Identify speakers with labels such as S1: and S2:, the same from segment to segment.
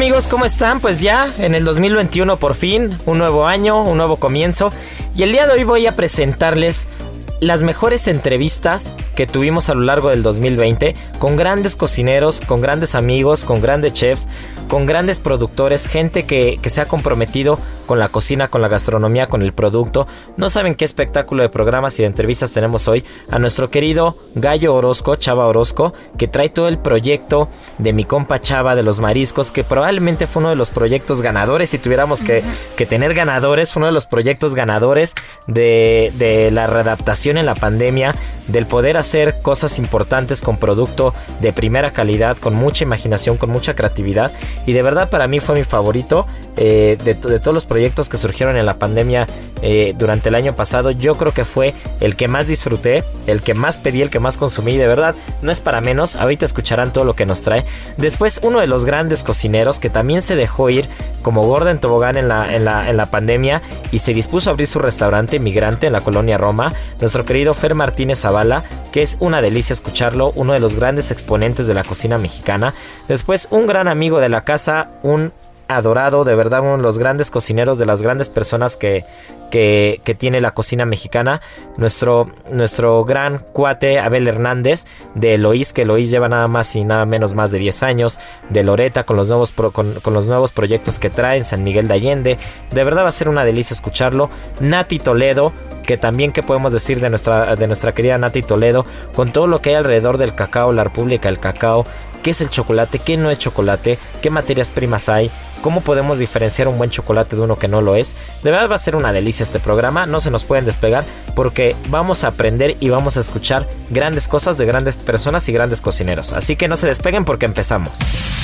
S1: Amigos, ¿cómo están? Pues ya en el 2021 por fin, un nuevo año, un nuevo comienzo. Y el día de hoy voy a presentarles las mejores entrevistas que tuvimos a lo largo del 2020 con grandes cocineros, con grandes amigos, con grandes chefs, con grandes productores, gente que, que, se ha comprometido con la cocina, con la gastronomía, con el producto. No saben qué espectáculo de programas y de entrevistas tenemos hoy a nuestro querido Gallo Orozco, Chava Orozco, que trae todo el proyecto de mi compa Chava de los mariscos, que probablemente fue uno de los proyectos ganadores, si tuviéramos que, que tener ganadores, fue uno de los proyectos ganadores de, de la readaptación en la pandemia, del poder hacer cosas importantes con producto de primera calidad, con mucha imaginación, con mucha creatividad. Y de verdad para mí fue mi favorito eh, de, todos los proyectos que surgieron en la pandemia eh, durante el año pasado. Yo creo que fue el que más disfruté, el que más pedí, el que más consumí. De verdad, no es para menos. Ahorita escucharán todo lo que nos trae. Después, uno de los grandes cocineros que también se dejó ir como gorda en tobogán en la, en la, en la pandemia y se dispuso a abrir su restaurante migrante en la colonia Roma. Nuestro querido Fer Martínez Zavala, que es una delicia escucharlo, uno de los grandes exponentes de la cocina mexicana. Después, un gran amigo de la casa, un adorado, de verdad uno de los grandes cocineros, de las grandes personas que, que, tiene la cocina mexicana, nuestro, nuestro gran cuate Abel Hernández, de Eloís, que Eloís lleva nada más y nada menos más de 10 años, de Loreta con los nuevos, con, los nuevos proyectos que trae en San Miguel de Allende, de verdad va a ser una delicia escucharlo, Nati Toledo, que también que podemos decir de nuestra, de nuestra querida Nati Toledo, con todo lo que hay alrededor del cacao, la República del Cacao, qué es el chocolate, qué no es chocolate, qué materias primas hay, cómo podemos diferenciar un buen chocolate de uno que no lo es. De verdad va a ser una delicia este programa, no se nos pueden despegar porque vamos a aprender y vamos a escuchar grandes cosas de grandes personas y grandes cocineros. Así que no se despeguen porque empezamos.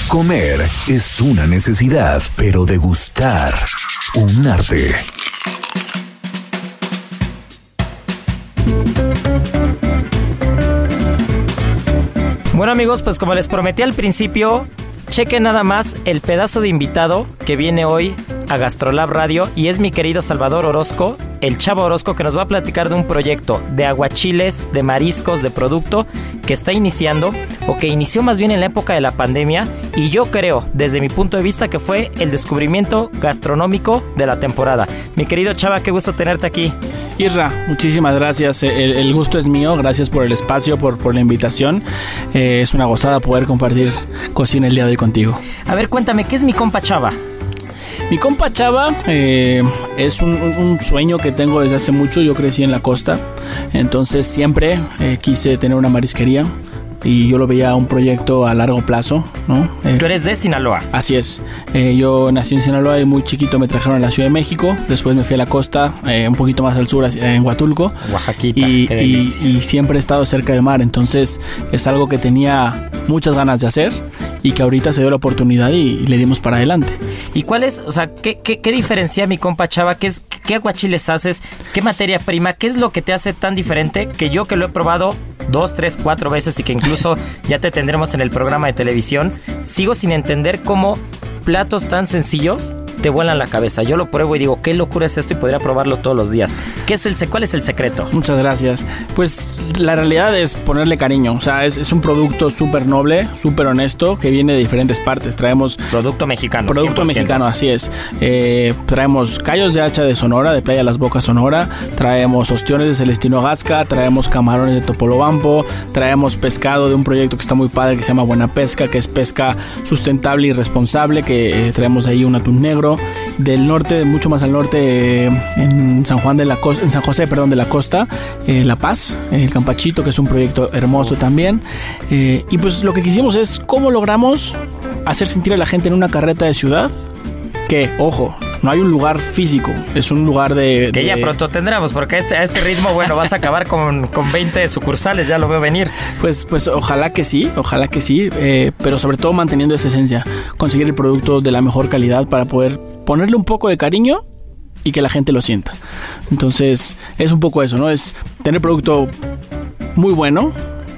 S2: Comer es una necesidad, pero degustar un arte.
S1: Bueno amigos, pues como les prometí al principio, chequen nada más el pedazo de invitado que viene hoy a Gastrolab Radio y es mi querido Salvador Orozco, el chavo Orozco que nos va a platicar de un proyecto de aguachiles, de mariscos, de producto que está iniciando o que inició más bien en la época de la pandemia y yo creo, desde mi punto de vista, que fue el descubrimiento gastronómico de la temporada. Mi querido Chava, qué gusto tenerte aquí.
S3: Irra, muchísimas gracias. El, el, gusto es mío. Gracias por el espacio, por, por la invitación. Eh, es una gozada poder compartir cocina el día de hoy contigo.
S1: A ver, cuéntame, ¿qué es mi compa Chava?
S3: Mi compa Chava eh, es un, un, sueño que tengo desde hace mucho. Yo crecí en la costa, entonces siempre eh, quise tener una marisquería y yo lo veía un proyecto a largo plazo, ¿no?
S1: Eh, Tú eres de Sinaloa.
S3: Así es. Eh, yo nací en Sinaloa y muy chiquito me trajeron a la Ciudad de México. Después me fui a la costa, eh, un poquito más al sur, en Huatulco.
S1: Oaxaquita.
S3: Y, y, y, siempre he estado cerca del mar. Entonces es algo que tenía muchas ganas de hacer y que ahorita se dio la oportunidad y, y le dimos para adelante.
S1: ¿Y cuál es, o sea, qué, qué, qué diferencia mi compa Chava? ¿Qué, es, ¿Qué aguachiles haces? ¿Qué materia prima? ¿Qué es lo que te hace tan diferente que yo que lo he probado dos, tres, cuatro veces y que incluso ya te tendremos en el programa de televisión, sigo sin entender cómo platos tan sencillos te vuelan la cabeza. Yo lo pruebo y digo, qué locura es esto y podría probarlo todos los días. ¿Qué es el, ¿Cuál es el secreto?
S3: Muchas gracias. Pues la realidad es ponerle cariño. O sea, es, es un producto súper noble, súper honesto, que viene de diferentes partes. Traemos...
S1: Producto mexicano.
S3: Producto
S1: 100%.
S3: mexicano, así es. Eh, traemos callos de hacha de Sonora, de Playa Las Bocas, Sonora. Traemos ostiones de Celestino Gasca. Traemos camarones de Topolobampo. Traemos pescado de un proyecto que está muy padre que se llama Buena Pesca, que es pesca sustentable y responsable, que eh, traemos ahí un atún negro. Del norte, mucho más al norte, eh, en San Juan de la Costa, en San José, perdón, de la Costa, eh, La Paz, el Campachito, que es un proyecto hermoso también. Eh, y pues lo que quisimos es cómo logramos hacer sentir a la gente en una carreta de ciudad que, ojo, no hay un lugar físico, es un lugar de...
S1: Que
S3: de-
S1: ya pronto tendremos, porque a este, a este ritmo, bueno, vas a acabar con, con 20 sucursales, ya lo veo venir.
S3: Pues, pues ojalá que sí, ojalá que sí, eh, pero sobre todo manteniendo esa esencia, conseguir el producto de la mejor calidad para poder ponerle un poco de cariño y que la gente lo sienta. Entonces, es un poco eso, ¿no? Es tener producto muy bueno,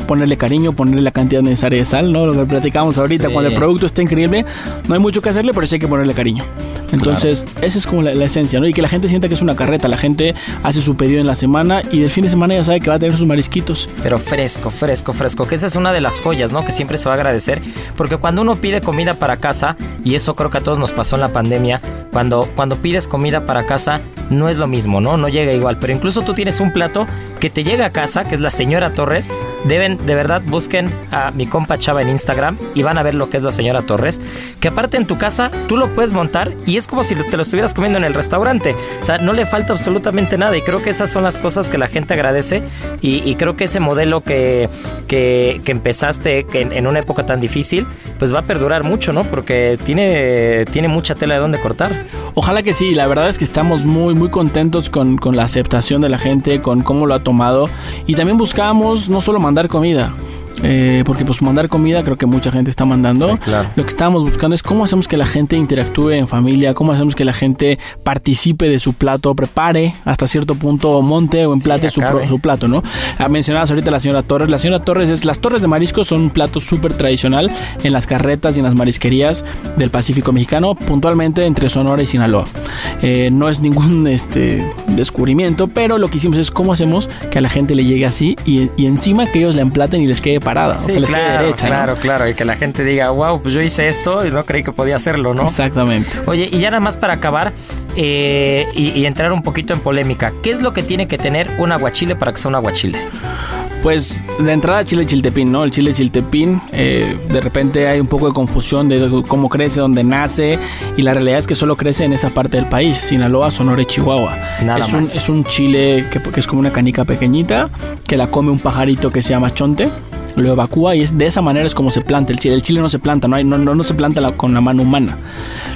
S3: ponerle cariño, ponerle la cantidad necesaria de sal, ¿no? Lo que platicamos ahorita,
S1: Sí.
S3: cuando el producto está increíble, no hay mucho que hacerle, pero sí hay que ponerle cariño. Entonces, esa es como la, la esencia, ¿no? Y que la gente sienta que es una carreta, la gente hace su pedido en la semana y del fin de semana ya sabe que va a tener sus marisquitos.
S1: Pero fresco, fresco, fresco. Que esa es una de las joyas, ¿no? Que siempre se va a agradecer. Porque cuando uno pide comida para casa, y eso creo que a todos nos pasó en la pandemia, cuando, cuando pides comida para casa, no es lo mismo, ¿no? No llega igual. Pero incluso tú tienes un plato que te llega a casa, que es la señora Torres. Deben, de verdad, busquen a mi compa Chava en Instagram y van a ver lo que es la señora Torres. Que aparte en tu casa, tú lo puedes montar y es como si te lo estuvieras comiendo en el restaurante. O sea, no le falta absolutamente nada. Y creo que esas son las cosas que la gente agradece. Y, creo que ese modelo que, que, que empezaste en una época tan difícil, pues va a perdurar mucho, ¿no? Porque tiene, tiene mucha tela de dónde cortar.
S3: Ojalá que sí, la verdad es que estamos muy muy contentos con, con la aceptación de la gente, con cómo lo ha tomado. Y también buscamos no solo mandar comida, eh, porque pues mandar comida creo que mucha gente está mandando.
S1: Sí, claro.
S3: Lo que estábamos buscando es cómo hacemos que la gente interactúe en familia, cómo hacemos que la gente participe de su plato, prepare hasta cierto punto, monte o emplate su, plato, ¿no? Ah, Mencionabas ahorita a la señora Torres. La señora Torres es, las torres de mariscos son un plato súper tradicional en las carretas y en las marisquerías del Pacífico mexicano, puntualmente entre Sonora y Sinaloa. Eh, no es ningún este, descubrimiento, pero lo que hicimos es cómo hacemos que a la gente le llegue así y, y encima que ellos la emplaten y les quede parada, o sea, les
S1: claro,
S3: derecha. ¿no?
S1: claro, claro. Y que la gente diga, wow, pues yo hice esto y no creí que podía hacerlo, ¿no?
S3: Exactamente.
S1: Oye, y ya nada más para acabar eh, y, y entrar un poquito en polémica, ¿qué es lo que tiene que tener un aguachile para que sea un aguachile?
S3: Pues de entrada chile chiltepín, ¿no? El chile chiltepín, eh, de repente hay un poco de confusión de cómo crece, dónde nace, y la realidad es que solo crece en esa parte del país, Sinaloa, Sonora y Chihuahua.
S1: Nada
S3: es, un,
S1: más.
S3: es un chile que, que es como una canica pequeñita, que la come un pajarito que se llama chonte, lo evacúa y es de esa manera es como se planta el chile. El chile no se planta, no, hay, no, no, no se planta la- con la mano humana,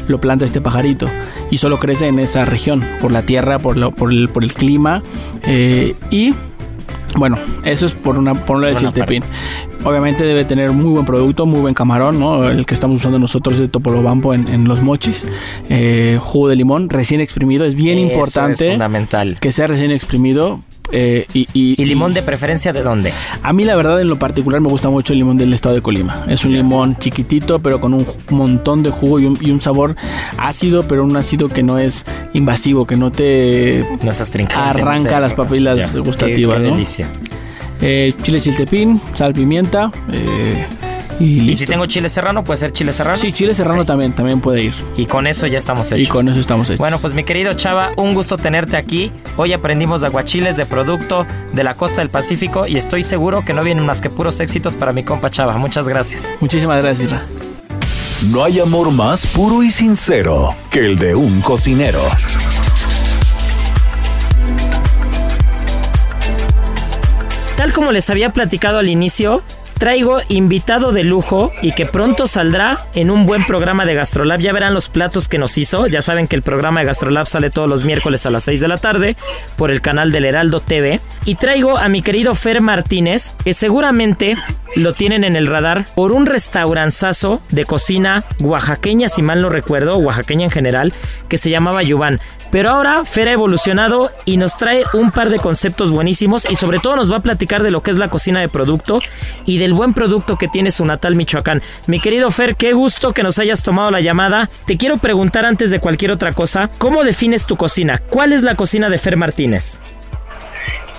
S3: lo planta este pajarito y solo crece en esa región, por la tierra, por, lo- por, el, por el clima eh, y bueno, eso es por una por lo del chiltepín. Obviamente debe tener muy buen producto, muy buen camarón, ¿no? El que estamos usando nosotros de Topolobampo en, en los mochis. Eh, jugo de limón recién exprimido. Es bien
S1: Eso
S3: importante
S1: Es fundamental.
S3: que sea recién exprimido. eh, y, y-
S1: ¿Y limón de preferencia de dónde?
S3: A mí la verdad en lo particular me gusta mucho el limón del estado de Colima. Es un limón chiquitito pero con un montón de jugo y un, y un sabor ácido, pero un ácido que no es invasivo, que no te
S1: No.
S3: Arranca
S1: no te-
S3: las papilas
S1: Ya,
S3: gustativas,
S1: qué, qué
S3: ¿no?
S1: delicia.
S3: Eh, chile chiltepín, sal, pimienta eh, y listo.
S1: Y si tengo chile serrano, puede ser chile serrano.
S3: Sí, chile serrano también, también puede ir.
S1: Y con eso ya estamos hechos.
S3: Y con eso estamos hechos.
S1: Bueno, pues mi querido Chava, un gusto tenerte aquí. Hoy aprendimos de aguachiles de producto de la costa del Pacífico y estoy seguro que no vienen más que puros éxitos para mi compa Chava. Muchas gracias.
S3: Muchísimas gracias, Isra.
S2: No hay amor más puro y sincero que el de un cocinero.
S1: Tal como les había platicado al inicio, traigo invitado de lujo y que pronto saldrá en un buen programa de Gastrolab. Ya verán los platos que nos hizo. Ya saben que el programa de Gastrolab sale todos los miércoles a las 6 de la tarde por el canal del Heraldo TV. Y traigo a mi querido Fer Martínez, que seguramente lo tienen en el radar por un restauranzazo de cocina oaxaqueña, si mal no recuerdo, oaxaqueña en general, que se llamaba Yuban. Pero ahora Fer ha evolucionado y nos trae un par de conceptos buenísimos y sobre todo nos va a platicar de lo que es la cocina de producto y del buen producto que tiene su natal Michoacán. Mi querido Fer, qué gusto que nos hayas tomado la llamada. Te quiero preguntar antes de cualquier otra cosa, ¿cómo defines tu cocina? ¿Cuál es la cocina de Fer Martínez?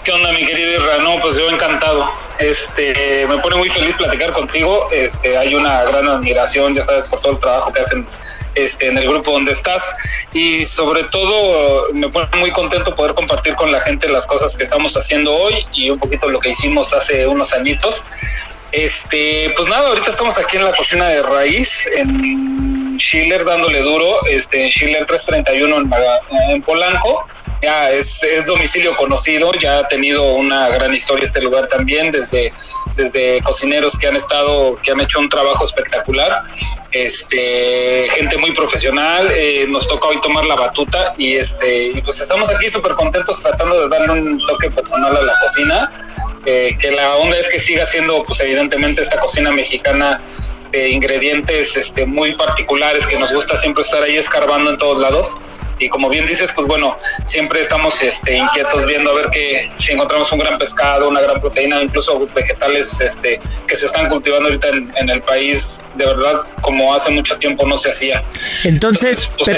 S4: ¿Qué onda, mi querido Isra? No, pues yo encantado. Este, me pone muy feliz platicar contigo. Este, hay una gran admiración, ya sabes, por todo el trabajo que hacen este, en el grupo donde estás y sobre todo me pone muy contento poder compartir con la gente las cosas que estamos haciendo hoy y un poquito lo que hicimos hace unos añitos. Este, pues nada, ahorita estamos aquí en la cocina de raíz en Schiller dándole duro, este, Schiller 331 en, en Polanco ya es, domicilio conocido, ya ha tenido una gran historia este lugar también, desde, desde cocineros que han estado, que han hecho un trabajo espectacular, este, gente muy profesional, eh, nos toca hoy tomar la batuta y este, pues estamos aquí súper contentos tratando de darle un toque personal a la cocina, eh, que la onda es que siga siendo pues evidentemente esta cocina mexicana de ingredientes este, muy particulares que nos gusta siempre estar ahí escarbando en todos lados y como bien dices, pues bueno, siempre estamos este, inquietos viendo a ver que si encontramos un gran pescado, una gran proteína, incluso vegetales este, que se están cultivando ahorita en, el país, de verdad, como hace mucho tiempo no se hacía.
S1: Entonces, pues,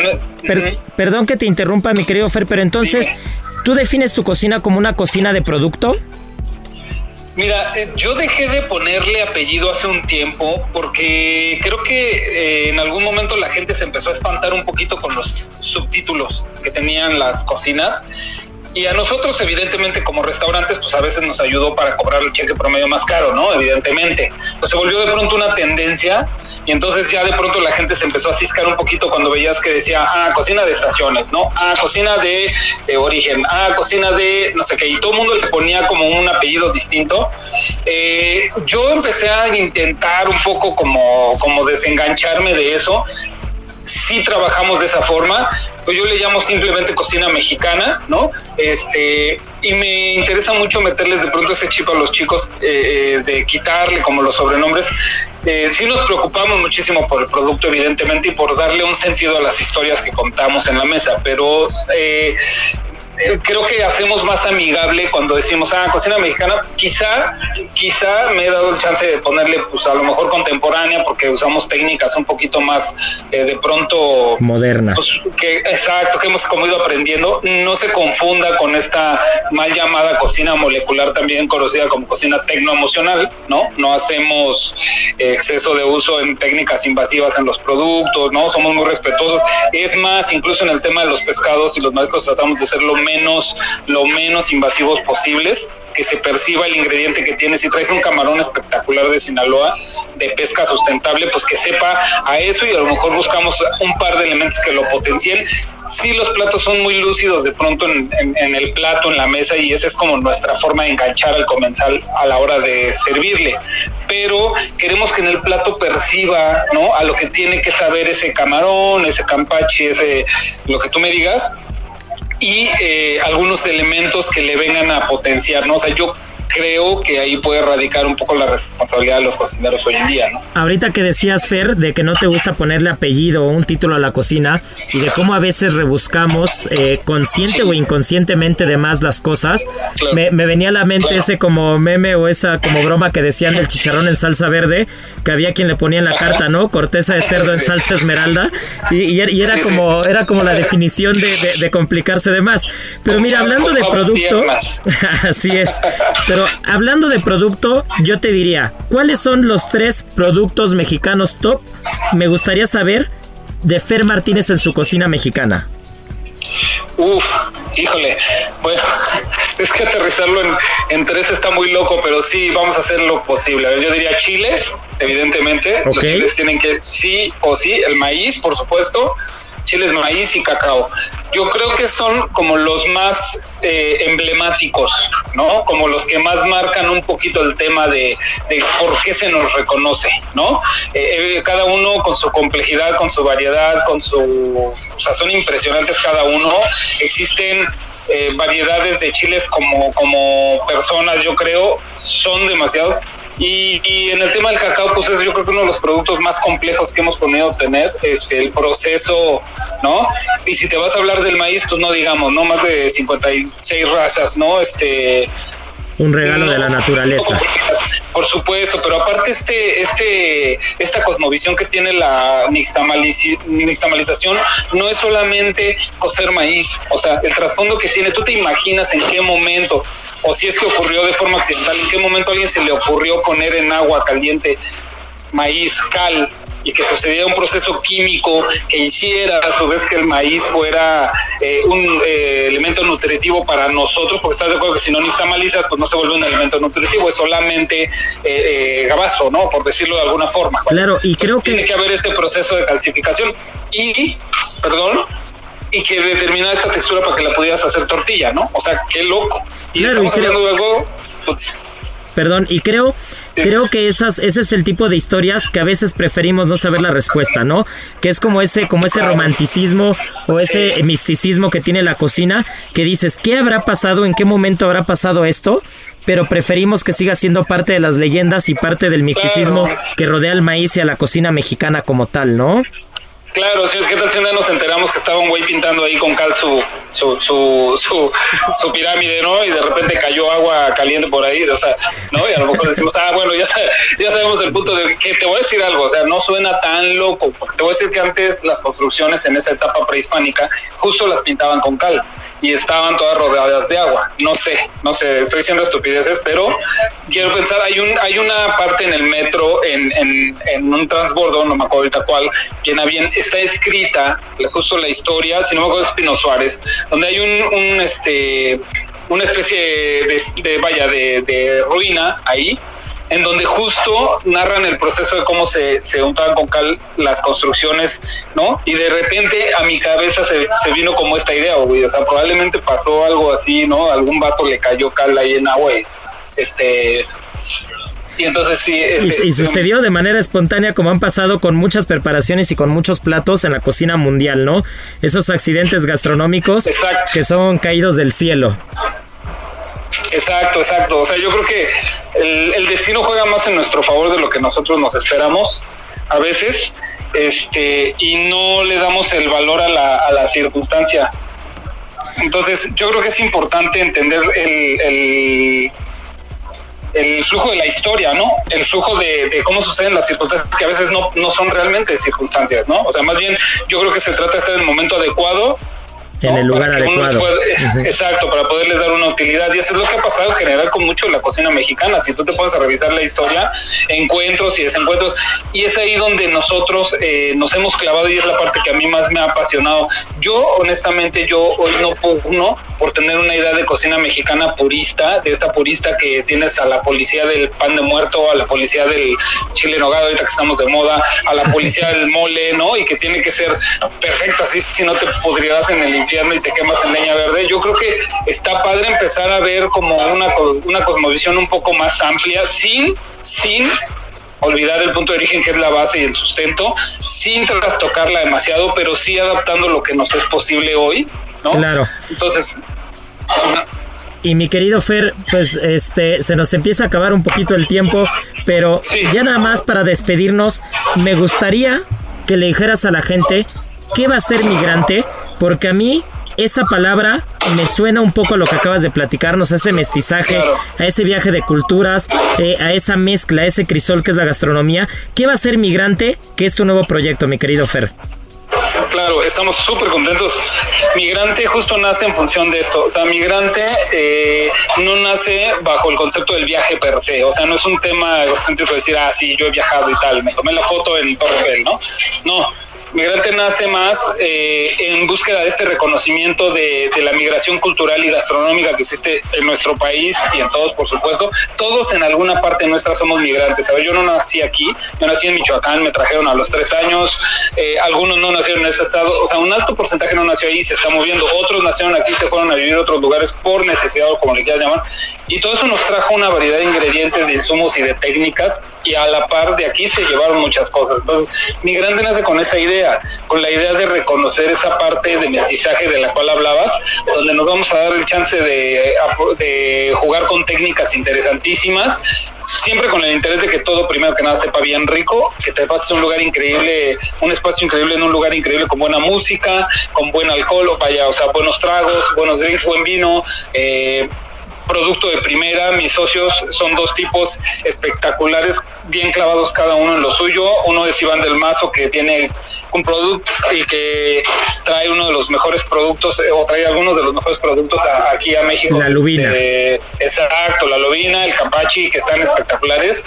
S1: perdón que te interrumpa, mi querido Fer, pero entonces, ¿tú defines tu cocina como una cocina de producto?
S4: Mira, eh, yo dejé de ponerle apellido hace un tiempo porque creo que eh, en algún momento la gente se empezó a espantar un poquito con los subtítulos que tenían las cocinas y a nosotros, evidentemente, como restaurantes, pues a veces nos ayudó para cobrar el cheque promedio más caro, ¿no? Evidentemente. Pues se volvió de pronto una tendencia y entonces ya de pronto la gente se empezó a ciscar un poquito cuando veías que decía, ah, cocina de estaciones, ¿no? Ah, cocina de, origen, ah, cocina de no sé qué, y todo el mundo le ponía como un apellido distinto. Eh, yo empecé a intentar un poco como, como desengancharme de eso sí trabajamos de esa forma, pues yo le llamo simplemente cocina mexicana, ¿no? Este, y me interesa mucho meterles de pronto ese chip a los chicos, eh, de quitarle como los sobrenombres. Eh, sí nos preocupamos muchísimo por el producto, evidentemente, y por darle un sentido a las historias que contamos en la mesa, pero eh, eh, creo que hacemos más amigable cuando decimos, ah, cocina mexicana, quizá, quizá me he dado el chance de ponerle, pues a lo mejor contemporánea, porque usamos técnicas un poquito más eh, de pronto
S1: modernas.
S4: Pues, que, exacto, que hemos como ido aprendiendo. No se confunda con esta mal llamada cocina molecular, también conocida como cocina tecnoemocional, ¿no? No hacemos eh, exceso de uso en técnicas invasivas en los productos, ¿no? Somos muy respetuosos. Es más, incluso en el tema de los pescados y los mariscos tratamos de hacerlo menos, lo menos invasivos posibles, que se perciba el ingrediente que tiene. Si traes un camarón espectacular de Sinaloa, de pesca sustentable, pues que sepa a eso y a lo mejor buscamos un par de elementos que lo potencien. Si los platos son muy lúcidos de pronto en, el plato, en la mesa, y esa es como nuestra forma de enganchar al comensal a la hora de servirle. Pero queremos que en el plato perciba, ¿no? A lo que tiene que saber ese camarón, ese campache, ese, lo que tú me digas, y eh, algunos elementos que le vengan a potenciar, ¿no? O yo creo que ahí puede radicar un poco la responsabilidad de los cocineros hoy en día, ¿no?
S1: Ahorita que decías, Fer, de que no te gusta ponerle apellido o un título a la cocina y de cómo a veces rebuscamos eh, consciente o inconscientemente de más las cosas, me, venía a la mente ese como meme o esa como broma que decían del chicharrón en salsa verde, que había quien le ponía en la carta, ¿no? Corteza de cerdo en salsa esmeralda y, era como era como la definición de, complicarse de más. Pero mira, hablando de producto, así es. Pero hablando de producto, yo te diría, ¿cuáles son los tres productos mexicanos top? Me gustaría saber de Fer Martínez en su cocina mexicana.
S4: Uf, híjole. Bueno, es que aterrizarlo en, tres está muy loco, pero sí, vamos a hacer lo posible. Yo diría chiles, evidentemente. Los chiles tienen que, sí o sí, el maíz, por supuesto chiles maíz y cacao. Yo creo que son como los más eh, emblemáticos, ¿no? Como los que más marcan un poquito el tema de, por qué se nos reconoce, ¿no? Eh, eh, cada uno con su complejidad, con su variedad, con su... O sea, son impresionantes cada uno. Existen variedades de chiles como, como personas, yo creo, son demasiados Y, y, en el tema del cacao, pues es yo creo que uno de los productos más complejos que hemos podido tener, este, el proceso, ¿no? Y si te vas a hablar del maíz, pues no digamos, ¿no? Más de 56 razas, ¿no? Este,
S1: un regalo de la naturaleza.
S4: Por supuesto, pero aparte este, este, esta cosmovisión que tiene la nixtamalización no es solamente coser maíz, o sea, el trasfondo que tiene, tú te imaginas en qué momento, o si es que ocurrió de forma accidental, en qué momento a alguien se le ocurrió poner en agua caliente maíz, cal, y que sucediera un proceso químico que hiciera a su vez que el maíz fuera eh, un eh, elemento nutritivo para nosotros, porque estás de acuerdo que si no nixtamalizas, pues no se vuelve un alimento nutritivo, es solamente eh, gabazo, ¿no? Por decirlo de alguna forma.
S1: Claro, y creo que...
S4: Tiene que haber este proceso de calcificación y, perdón, y que determina esta textura para que la pudieras hacer tortilla, ¿no? O sea, qué loco. Y estamos hablando luego... Pues,
S1: perdón, y creo Creo que esas, ese es el tipo de historias que a veces preferimos no saber la respuesta, ¿no? Que es como ese, como ese romanticismo o ese misticismo que tiene la cocina, que dices, ¿qué habrá pasado? ¿En qué momento habrá pasado esto? pero preferimos que siga siendo parte de las leyendas y parte del misticismo que rodea al maíz y a la cocina mexicana como tal, ¿no?
S4: Claro, sí, ¿qué tal si nos enteramos que estaba un güey pintando ahí con cal su, su, su, su, pirámide, ¿no? Y de repente cayó agua caliente por ahí, o sea, ¿no? Y a lo mejor decimos, ah, bueno, ya, ya sabemos el punto de que te voy a decir algo, o sea, no suena tan loco, porque te voy a decir que antes las construcciones en esa etapa prehispánica justo las pintaban con cal y estaban todas rodeadas de agua. No sé, no sé, estoy diciendo estupideces, pero quiero pensar, hay un hay una parte en el metro, en, en, un transbordo, no me acuerdo ahorita cuál, bien bien, está escrita justo la historia, si no me acuerdo de Espino Suárez, donde hay un, un este una especie de, de vaya de ruina ahí en donde justo narran el proceso de cómo se, se untaban con cal las construcciones, ¿no? Y de repente a mi cabeza se, se vino como esta idea, güey, o sea, probablemente pasó algo así, ¿no? Algún vato le cayó cal ahí en agua y, este... Y entonces sí.
S1: Este, y, sucedió de manera espontánea como han pasado con muchas preparaciones y con muchos platos en la cocina mundial, ¿no? Esos accidentes gastronómicos que son caídos del cielo.
S4: Exacto, exacto. O sea, yo creo que el, destino juega más en nuestro favor de lo que nosotros nos esperamos a veces, este, y no le damos el valor a la, a la circunstancia. Entonces, yo creo que es importante entender el, el, flujo de la historia, ¿no? El flujo de, de, cómo suceden las circunstancias que a veces no, no son realmente circunstancias, ¿no? O sea, más bien yo creo que se trata de estar en el momento adecuado
S1: en el lugar adecuado.
S4: Exacto, para poderles dar una utilidad. Y eso es lo que ha pasado en general con mucho la cocina mexicana. Si tú te pones a revisar la historia, encuentros y desencuentros, y es ahí donde nosotros eh, nos hemos clavado y es la parte que a mí más me ha apasionado. Yo, honestamente, yo hoy no puedo, por tener una idea de cocina mexicana purista, de esta purista que tienes a la policía del pan de muerto, a la policía del chile nogado, ahorita que estamos de moda, a la policía del mole, ¿no? Y que tiene que ser perfecto, así si no te podrías en el infierno y te quemas en leña verde. Yo creo que está padre empezar a ver como una, una cosmovisión un poco más amplia, sin, sin olvidar el punto de origen que es la base y el sustento, sin trastocarla demasiado, pero sí adaptando lo que nos es posible hoy, ¿no?
S1: Claro.
S4: Entonces,
S1: y mi querido Fer, pues este se nos empieza a acabar un poquito el tiempo, pero ya nada más para despedirnos, me gustaría que le dijeras a la gente qué va a ser migrante porque a mí esa palabra me suena un poco a lo que acabas de platicarnos, a ese mestizaje, a ese viaje de culturas, eh, a esa mezcla, a ese crisol que es la gastronomía. ¿Qué va a ser Migrante, que es tu nuevo proyecto, mi querido Fer?
S4: Claro, estamos súper contentos. Migrante justo nace en función de esto. O sea, migrante eh, no nace bajo el concepto del viaje per se. O sea, no es un tema egocéntrico decir, ah, sí, yo he viajado y tal, me tomé la foto en Torre ¿no? No, Migrante nace más eh, en búsqueda de este reconocimiento de, la migración cultural y gastronómica que existe en nuestro país y en todos, por supuesto. Todos en alguna parte nuestra somos migrantes. ¿sabes? Yo no nací aquí, yo nací en Michoacán, me trajeron a los tres años, eh, algunos no nacieron en este estado, o sea, un alto porcentaje no nació ahí, se está moviendo, otros nacieron aquí, se fueron a vivir a otros lugares por necesidad o como le quieras llamar, y todo eso nos trajo una variedad de ingredientes, de insumos y de técnicas y a la par de aquí se llevaron muchas cosas. Entonces, Migrante nace con esa idea, con la idea de reconocer esa parte de mestizaje de la cual hablabas, donde nos vamos a dar el chance de, de jugar con técnicas interesantísimas, siempre con el interés de que todo primero que nada sepa bien rico, que te pases un lugar increíble, un espacio increíble en un lugar increíble con buena música, con buen alcohol, o vaya, o sea, buenos tragos, buenos drinks, buen vino, eh, producto de primera. Mis socios son dos tipos espectaculares, bien clavados cada uno en lo suyo. Uno es Iván del Mazo, que tiene un producto y que trae uno de los mejores productos, eh, o trae algunos de los mejores productos aquí a México.
S1: La lubina.
S4: exacto, la lubina, el campachi, que están espectaculares.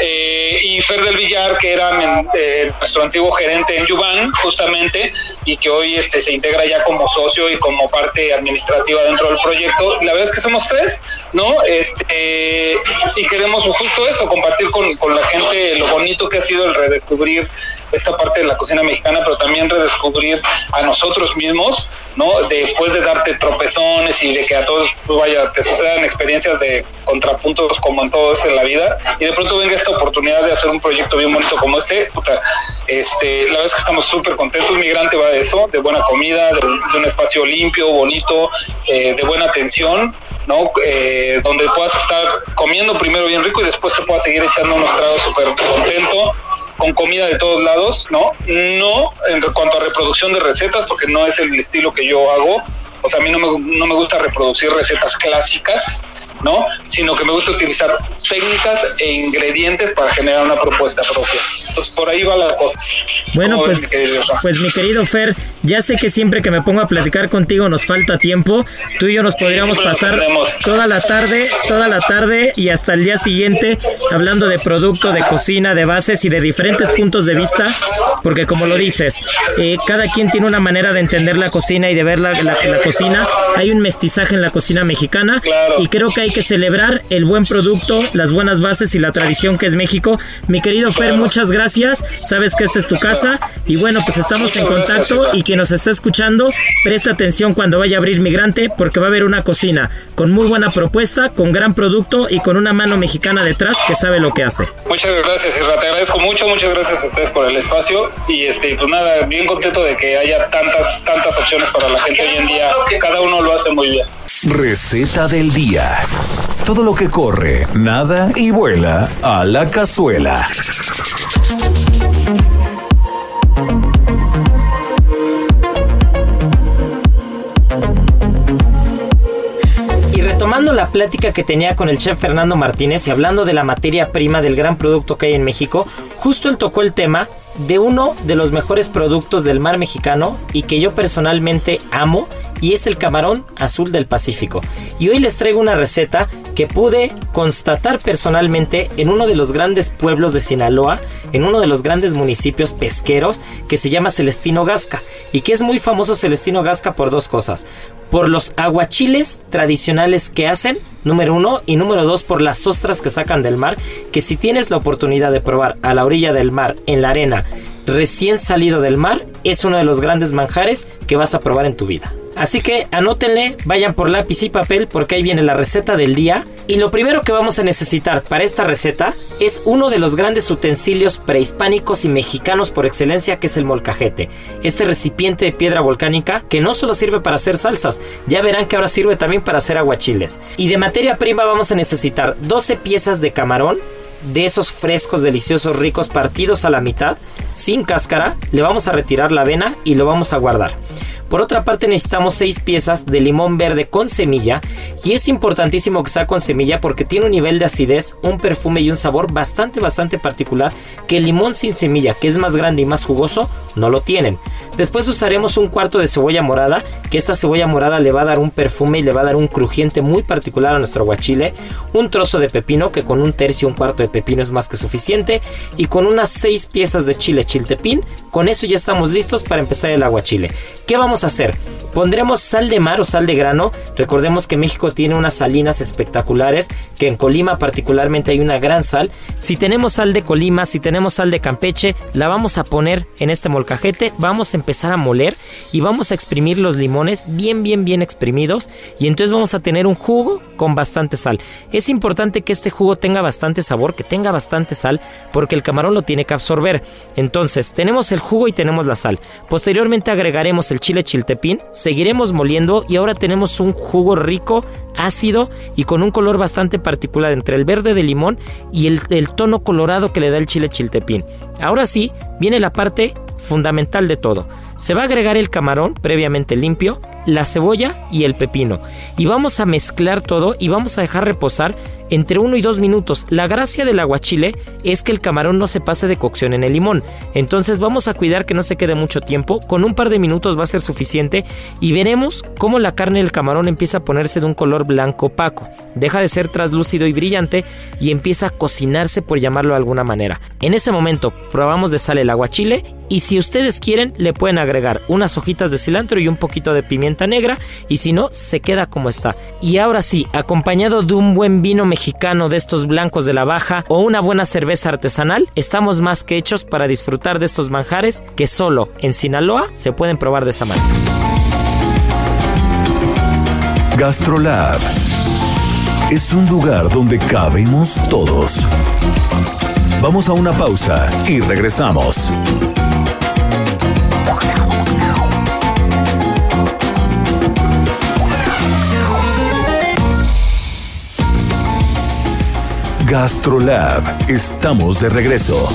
S4: Eh, y Fer del Villar, que era eh, nuestro antiguo gerente en Yuban, justamente, y que hoy este, se integra ya como socio y como parte administrativa dentro del proyecto. La verdad es que somos tres, ¿no? Este, y queremos justo eso, compartir con, con la gente lo bonito que ha sido el redescubrir esta parte de la cocina mexicana, pero también redescubrir a nosotros mismos, ¿no? Después de darte tropezones y de que a todos, vaya, te sucedan experiencias de contrapuntos como en todo en la vida, y de pronto venga esta oportunidad de hacer un proyecto bien bonito como este, puta, este, la verdad es que estamos súper contentos, Migrante va de eso, de buena comida, de, un espacio limpio, bonito, eh, de buena atención, ¿no? Eh, donde puedas estar comiendo primero bien rico y después te puedas seguir echando unos tragos súper contento, con comida de todos lados, ¿no? No en cuanto a reproducción de recetas, porque no es el estilo que yo hago. O sea, a mí no me, no me gusta reproducir recetas clásicas, ¿no? Sino que me gusta utilizar técnicas e ingredientes para generar una propuesta propia. Entonces, por ahí va la cosa.
S1: Bueno, pues, pues mi querido Fer, ya sé que siempre que me pongo a platicar contigo nos falta tiempo. Tú y yo nos podríamos pasar toda la tarde, toda la tarde y hasta el día siguiente hablando de producto, de cocina, de bases y de diferentes puntos de vista, porque como lo dices, eh, cada quien tiene una manera de entender la cocina y de ver la, la, la cocina. Hay un mestizaje en la cocina mexicana y creo que hay que celebrar el buen producto, las buenas bases y la tradición que es México. Mi querido Fer, muchas gracias. Sabes que esta es tu casa y bueno, pues estamos en contacto y quien nos está escuchando, presta atención cuando vaya a abrir Migrante porque va a haber una cocina con muy buena propuesta, con gran producto y con una mano mexicana detrás que sabe lo que hace.
S4: Muchas gracias, Isra, te agradezco mucho, muchas gracias a ustedes por el espacio y este pues nada, bien contento de que haya tantas tantas opciones para la gente hoy en día, que cada uno lo hace muy bien.
S2: Receta del día. Todo lo que corre, nada y vuela a la cazuela.
S1: Y retomando la plática que tenía con el chef Fernando Martínez y hablando de la materia prima del gran producto que hay en México, justo él tocó el tema de uno de los mejores productos del mar mexicano y que yo personalmente amo y es el camarón azul del Pacífico. Y hoy les traigo una receta que pude constatar personalmente en uno de los grandes pueblos de Sinaloa, en uno de los grandes municipios pesqueros que se llama Celestino Gasca y que es muy famoso Celestino Gasca por dos cosas. Por los aguachiles tradicionales que hacen, número uno, y número dos, por las ostras que sacan del mar, que si tienes la oportunidad de probar a la orilla del mar, en la arena, recién salido del mar, es uno de los grandes manjares que vas a probar en tu vida. Así que anótenle, vayan por lápiz y papel porque ahí viene la receta del día. Y lo primero que vamos a necesitar para esta receta es uno de los grandes utensilios prehispánicos y mexicanos por excelencia que es el molcajete. Este recipiente de piedra volcánica que no solo sirve para hacer salsas, ya verán que ahora sirve también para hacer aguachiles. Y de materia prima vamos a necesitar 12 piezas de camarón, de esos frescos deliciosos ricos partidos a la mitad, sin cáscara, le vamos a retirar la avena y lo vamos a guardar. Por otra parte necesitamos 6 piezas de limón verde con semilla y es importantísimo que sea con semilla porque tiene un nivel de acidez, un perfume y un sabor bastante bastante particular que el limón sin semilla, que es más grande y más jugoso, no lo tienen. Después usaremos un cuarto de cebolla morada, que esta cebolla morada le va a dar un perfume y le va a dar un crujiente muy particular a nuestro aguachile, un trozo de pepino que con un tercio un cuarto de pepino es más que suficiente y con unas 6 piezas de chile chiltepín Con eso ya estamos listos para empezar el aguachile. ¿Qué vamos a hacer? Pondremos sal de mar o sal de grano. Recordemos que México tiene unas salinas espectaculares, que en Colima particularmente hay una gran sal. Si tenemos sal de Colima, si tenemos sal de Campeche, la vamos a poner en este molcajete, vamos a empezar a moler y vamos a exprimir los limones bien, bien, bien exprimidos y entonces vamos a tener un jugo con bastante sal. Es importante que este jugo tenga bastante sabor, que tenga bastante sal, porque el camarón lo tiene que absorber. Entonces, tenemos el jugo y tenemos la sal. Posteriormente agregaremos el chile chiltepín, seguiremos moliendo y ahora tenemos un jugo rico, ácido y con un color bastante particular entre el verde de limón y el, el tono colorado que le da el chile chiltepín. Ahora sí, viene la parte fundamental de todo. Se va a agregar el camarón previamente limpio, la cebolla y el pepino. Y vamos a mezclar todo y vamos a dejar reposar entre 1 y 2 minutos. La gracia del aguachile es que el camarón no se pase de cocción en el limón. Entonces vamos a cuidar que no se quede mucho tiempo. Con un par de minutos va a ser suficiente y veremos cómo la carne del camarón empieza a ponerse de un color blanco opaco. Deja de ser translúcido y brillante y empieza a cocinarse por llamarlo de alguna manera. En ese momento probamos de sal el aguachile y si ustedes quieren le pueden agregar unas hojitas de cilantro y un poquito de pimienta negra y si no se queda como está. Y ahora sí, acompañado de un buen vino mexicano de estos blancos de la baja o una buena cerveza artesanal, estamos más que hechos para disfrutar de estos manjares que solo en Sinaloa se pueden probar de esa manera.
S2: GastroLab es un lugar donde cabemos todos. Vamos a una pausa y regresamos. GastroLab, estamos de regreso.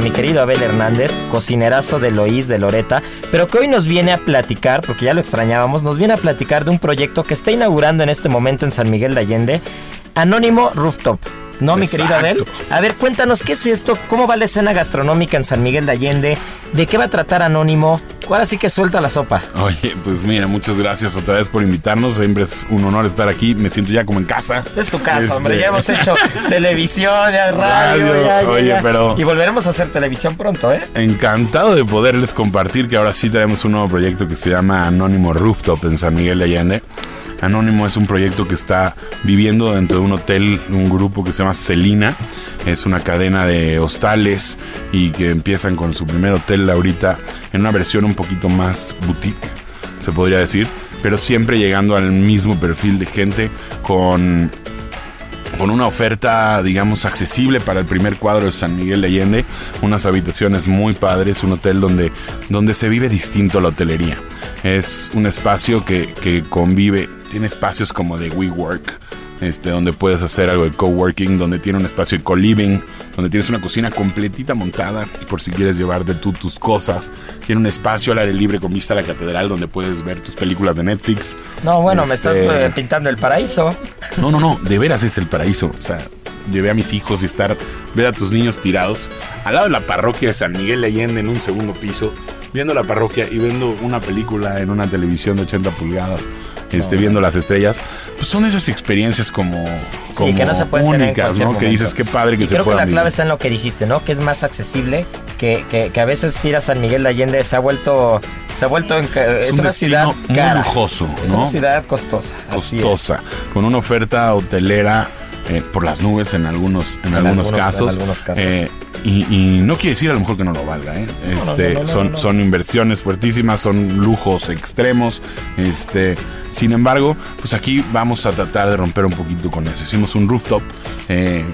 S1: mi querido Abel Hernández, cocinerazo de Loís de Loreta, pero que hoy nos viene a platicar, porque ya lo extrañábamos, nos viene a platicar de un proyecto que está inaugurando en este momento en San Miguel de Allende, Anónimo Rooftop. ¿No, mi querido Abel? A ver, cuéntanos, ¿qué es esto? ¿Cómo va la escena gastronómica en San Miguel de Allende? ¿De qué va a tratar Anónimo? Ahora sí que suelta la sopa.
S5: Oye, pues mira, muchas gracias otra vez por invitarnos. Siempre es un honor estar aquí. Me siento ya como en casa.
S1: Es tu casa,
S5: Este-
S1: hombre. Ya hemos hecho televisión, ya radio,
S5: Radio,
S1: ya, ya,
S5: oye,
S1: ya.
S5: pero-
S1: Y volveremos a hacer televisión pronto, ¿eh?
S5: Encantado de poderles compartir que ahora sí tenemos un nuevo proyecto que se llama Anónimo Rooftop en San Miguel de Allende. Anónimo es un proyecto que está viviendo dentro de un hotel, un grupo que se llama Celina. Es una cadena de hostales y que empiezan con su primer hotel ahorita en una versión un poquito más boutique, se podría decir, pero siempre llegando al mismo perfil de gente con con una oferta, digamos, accesible para el primer cuadro de San Miguel de Allende, unas habitaciones muy padres, un hotel donde, donde se vive distinto a la hotelería. Es un espacio que, que convive, tiene espacios como de WeWork, este, donde puedes hacer algo de coworking, donde tiene un espacio de co-living, donde tienes una cocina completita montada por si quieres llevarte tú tus cosas. Tiene un espacio al aire libre con vista a la catedral donde puedes ver tus películas de Netflix.
S1: No, bueno, me estás
S5: Este-
S1: pintando el paraíso.
S5: no, no, no, de veras es el paraíso. O sea, llevé a mis hijos y estar, ver a tus niños tirados al lado de la parroquia de San Miguel de Allende en un segundo piso, viendo la parroquia y viendo una película en una televisión de 80 pulgadas, este, viendo las estrellas. Pues son esas experiencias como, como
S1: que no se pueden
S5: únicas, ¿no? Que dices qué padre que
S1: Y
S5: se
S1: creo que la clave
S5: vivir.
S1: está en lo que dijiste, ¿no? Que es más accesible, que, que, que a veces ir a San Miguel de Allende se ha vuelto, se ha vuelto, es,
S5: Es un
S1: una ciudad
S5: muy
S1: cara.
S5: lujoso,
S1: Es
S5: ¿no?
S1: una ciudad costosa. es.
S5: costosa, con una oferta hotelera eh, por las nubes en algunos, en,
S1: En
S5: algunos,
S1: algunos- en
S5: casos.
S1: algunos casos.
S5: Eh, y, y no quiere decir a lo mejor que no lo valga. ¿eh? Este,
S1: no, no,
S5: son,
S1: no.
S5: son inversiones fuertísimas, son lujos extremos. Este, sin embargo, pues aquí vamos a tratar de romper un poquito con eso. Hicimos un rooftop. eh,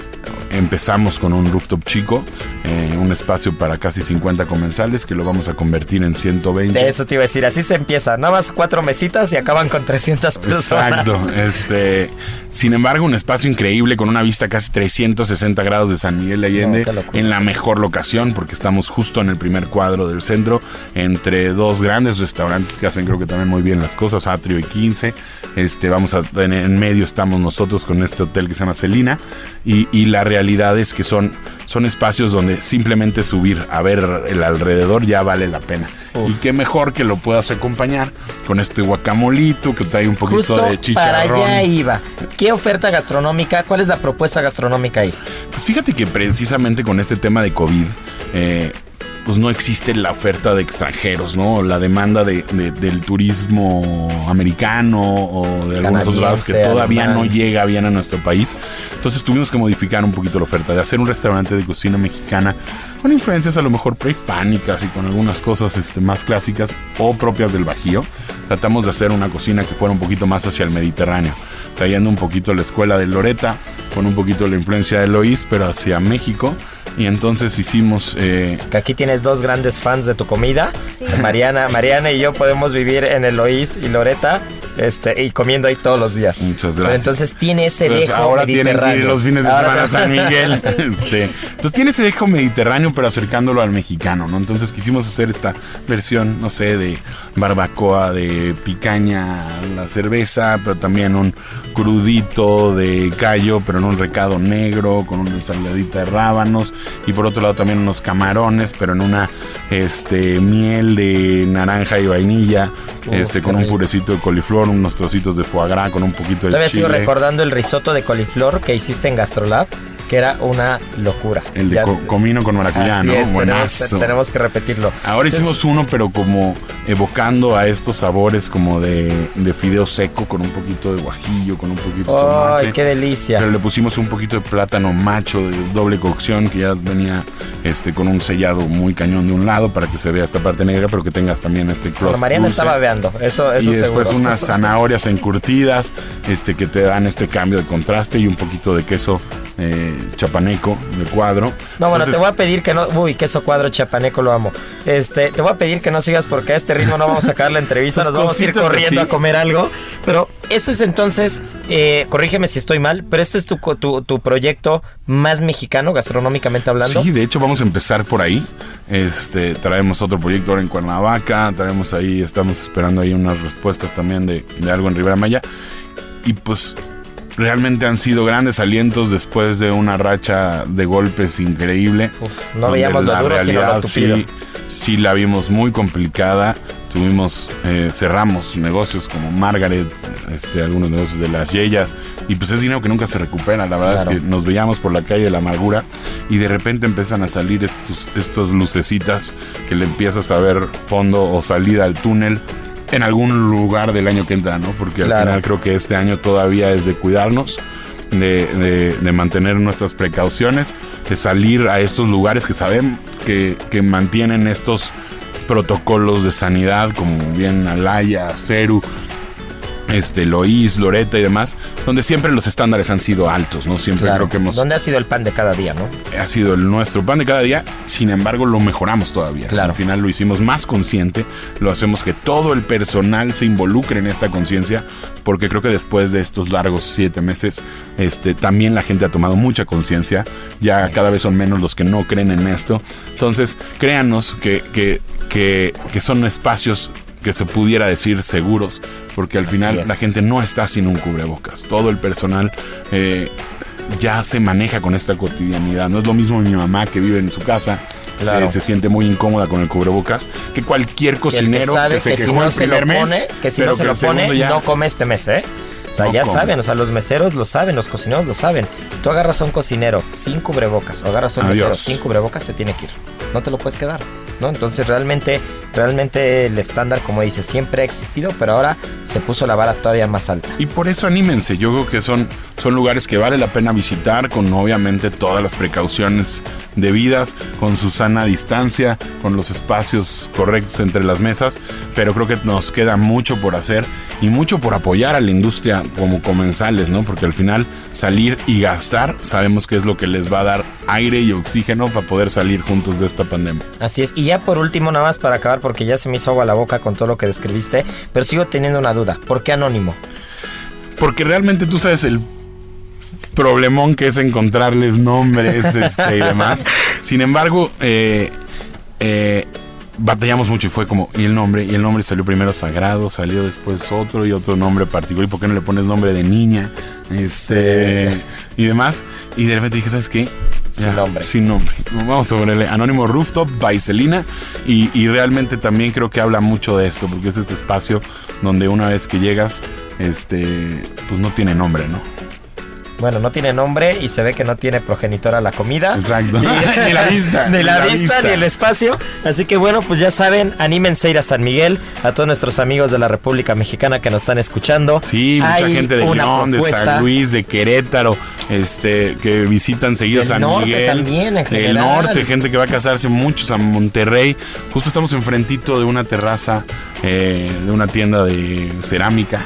S5: empezamos con un rooftop chico, eh, un espacio para casi 50 comensales que lo vamos a convertir en 120.
S1: De eso te iba a decir, así se empieza. Nada más cuatro mesitas y acaban con 300 personas.
S5: Exacto. Este, sin embargo, un espacio increíble con una vista casi 360 grados de San Miguel de Allende. La mejor locación porque estamos justo en el primer cuadro del centro entre dos grandes restaurantes que hacen creo que también muy bien las cosas, Atrio y 15. Este, vamos a tener en medio estamos nosotros con este hotel que se llama Celina y, y la realidad es que son son espacios donde simplemente subir a ver el alrededor ya vale la pena. Y qué mejor que lo puedas acompañar con este guacamolito que trae un poquito
S1: Justo
S5: de
S1: para
S5: chicharrón.
S1: allá iba. ¿Qué oferta gastronómica? ¿Cuál es la propuesta gastronómica ahí?
S5: Pues fíjate que precisamente con este tema de COVID, eh, pues no existe la oferta de extranjeros, ¿no? La demanda de, de- del turismo americano o de algunos otros lados que todavía
S1: alemán.
S5: no llega bien a nuestro país. Entonces tuvimos que modificar un poquito la oferta, de hacer un restaurante de cocina mexicana con influencias a lo mejor prehispánicas y con algunas cosas este, más clásicas o propias del Bajío. Tratamos de hacer una cocina que fuera un poquito más hacia el Mediterráneo, trayendo un poquito la escuela de Loreta, con un poquito la influencia de Loís, pero hacia México. Y entonces hicimos... eh,
S1: Que aquí tienes dos grandes fans de tu comida.
S6: Sí.
S1: Mariana, Mariana y yo podemos vivir en el Loís y Loreta este, y comiendo ahí todos los días.
S5: Muchas
S1: Pero
S5: gracias.
S1: entonces tiene ese
S5: Pues
S1: dejo
S5: ahora tienen que ir
S1: mediterráneo.
S5: los fines de
S1: Ahora
S5: semana a San Miguel. Este, entonces tiene ese dejo mediterráneo, pero acercándolo al mexicano, ¿no? Entonces quisimos hacer esta versión, no sé, de barbacoa, de picaña, la cerveza, pero también un crudito de callo, pero en un recado negro, con una ensaladita de rábanos. Y por otro lado también unos camarones, pero en una este, miel de naranja y vainilla, este, con un purecito de coliflor, unos trocitos de foie gras, con un poquito de
S1: Todavía sigo recordando el risotto de coliflor que hiciste en Gastrolab, que era una locura.
S5: El de
S1: Ya-
S5: co- comino con maracuyá, ¿no?
S1: es,
S5: Buenazo.
S1: tenemos que repetirlo.
S5: Ahora
S1: Entonces,
S5: hicimos uno, pero como evocando a estos sabores como de, de fideo seco con un poquito de guajillo, con un poquito de tomate.
S1: ¡Ay, qué delicia!
S5: Pero le pusimos un poquito de plátano macho de doble cocción que ya venía este con un sellado muy cañón de un lado para que se vea esta parte negra, pero que tengas también este
S1: Bueno,
S5: crust
S1: Mariana
S5: dulce.
S1: estaba veando, eso, eso
S5: y después
S1: seguro.
S5: unas zanahorias encurtidas este que te dan este cambio de contraste y un poquito de queso eh, chapaneco de cuadro.
S1: No, bueno,
S5: Entonces,
S1: te voy a pedir que no. Uy, queso cuadro chapaneco, lo amo. Este, te voy a pedir que no sigas porque a este ritmo no vamos a acabar la entrevista, nos vamos a ir corriendo
S5: así.
S1: a comer algo. Pero este es entonces, eh, corrígeme si estoy mal, pero este es tu, tu, tu proyecto más mexicano, gastronómicamente hablando.
S5: Sí, de hecho vamos a empezar por ahí. Este, traemos otro proyecto ahora en Cuernavaca, traemos ahí, estamos esperando ahí unas respuestas también de, de algo en Ribera Maya. Y pues realmente han sido grandes alientos después de una racha de golpes increíble.
S1: Uf, no veíamos
S5: la
S1: duro,
S5: realidad sí, sí la vimos muy complicada. Tuvimos, eh, cerramos negocios como Margaret, este, algunos negocios de las Yeyas, y pues es dinero que nunca se recupera. La verdad
S1: Claro.
S5: es que nos veíamos por la calle de la amargura y de repente empiezan a salir estos, estos lucecitas que le empiezas a ver fondo o salida al túnel en algún lugar del año que entra, ¿no? Porque al
S1: Claro.
S5: final creo que este año todavía es de cuidarnos. De, de- de mantener nuestras precauciones, de salir a estos lugares que sabemos que, que mantienen estos protocolos de sanidad, como bien Alaya, Ceru, este, Loís, Loreta y demás, donde siempre los estándares han sido altos, ¿no? Siempre
S1: Claro.
S5: creo que hemos
S1: ¿Dónde ha sido el pan de cada día, no?
S5: ha sido el nuestro pan de cada día, sin embargo lo mejoramos todavía.
S1: Claro.
S5: Al final lo hicimos más consciente, lo hacemos que todo el personal se involucre en esta conciencia, porque creo que después de estos largos siete meses, este, también la gente ha tomado mucha conciencia, ya cada vez son menos los que no creen en esto. Entonces, créanos que, que, que, que son espacios que se pudiera decir seguros, porque al final
S1: es.
S5: la gente no está sin un cubrebocas. Todo el personal eh, ya se maneja con esta cotidianidad. No es lo mismo mi mamá que vive en su casa.
S1: Claro.
S5: eh, se siente muy incómoda con el cubrebocas que cualquier cocinero
S1: que
S5: se
S1: que si
S5: quejó
S1: no
S5: el
S1: se lo
S5: primer mes,
S1: pone, que si no se lo pone,
S5: ya-
S1: no come este mes, ¿eh? O sea,
S5: No
S1: ya
S5: come.
S1: saben, o sea, los meseros lo saben, los cocineros lo saben. Tú agarras a un cocinero sin cubrebocas o agarras a un mesero
S5: Adiós.
S1: sin cubrebocas, se tiene que ir. No te lo puedes quedar, ¿no? Entonces realmente, realmente el estándar, como dices, siempre ha existido, pero ahora se puso la vara todavía más alta.
S5: Y por eso anímense, yo creo que son, son lugares que vale la pena visitar con obviamente todas las precauciones debidas, con su sana distancia, con los espacios correctos entre las mesas, pero creo que nos queda mucho por hacer y mucho por apoyar a la industria como comensales, ¿no? Porque al final salir y gastar sabemos que es lo que les va a dar aire y oxígeno para poder salir juntos de esta pandemia.
S1: Así es. Y ya por último, nada más para acabar, porque ya se me hizo agua la boca con todo lo que describiste, pero sigo teniendo una duda. ¿Por qué anónimo?
S5: Porque realmente tú sabes el problemón que es encontrarles nombres este, y demás. Sin embargo, eh, eh, batallamos mucho y fue como, y el nombre, y el nombre salió primero sagrado, salió después otro y otro nombre particular. ¿Y por qué no le pones nombre de niña? Este, y demás. Y de repente dije, ¿sabes qué?
S1: Sin
S5: Ya,
S1: nombre.
S5: Sin nombre. Vamos sobre el Anónimo Rooftop by Celina. Y, y realmente también creo que habla mucho de esto, porque es este espacio donde una vez que llegas, este, pues no tiene nombre, ¿no?
S1: Bueno, no tiene nombre y se ve que no tiene progenitora la comida.
S5: Exacto. Ni la vista.
S1: Ni la, vista, ni el espacio. Así que bueno, pues ya saben, anímense a ir a San Miguel, a todos nuestros amigos de la República Mexicana que nos están escuchando.
S5: Sí, mucha gente de León, de. San Luis, de Querétaro, este, que visitan seguido
S1: Del
S5: San
S1: norte
S5: Miguel.
S1: también, en
S5: Del
S1: general.
S5: norte, gente que va a casarse, muchos a Monterrey. Justo estamos enfrentito de una terraza, eh, de una tienda de cerámica.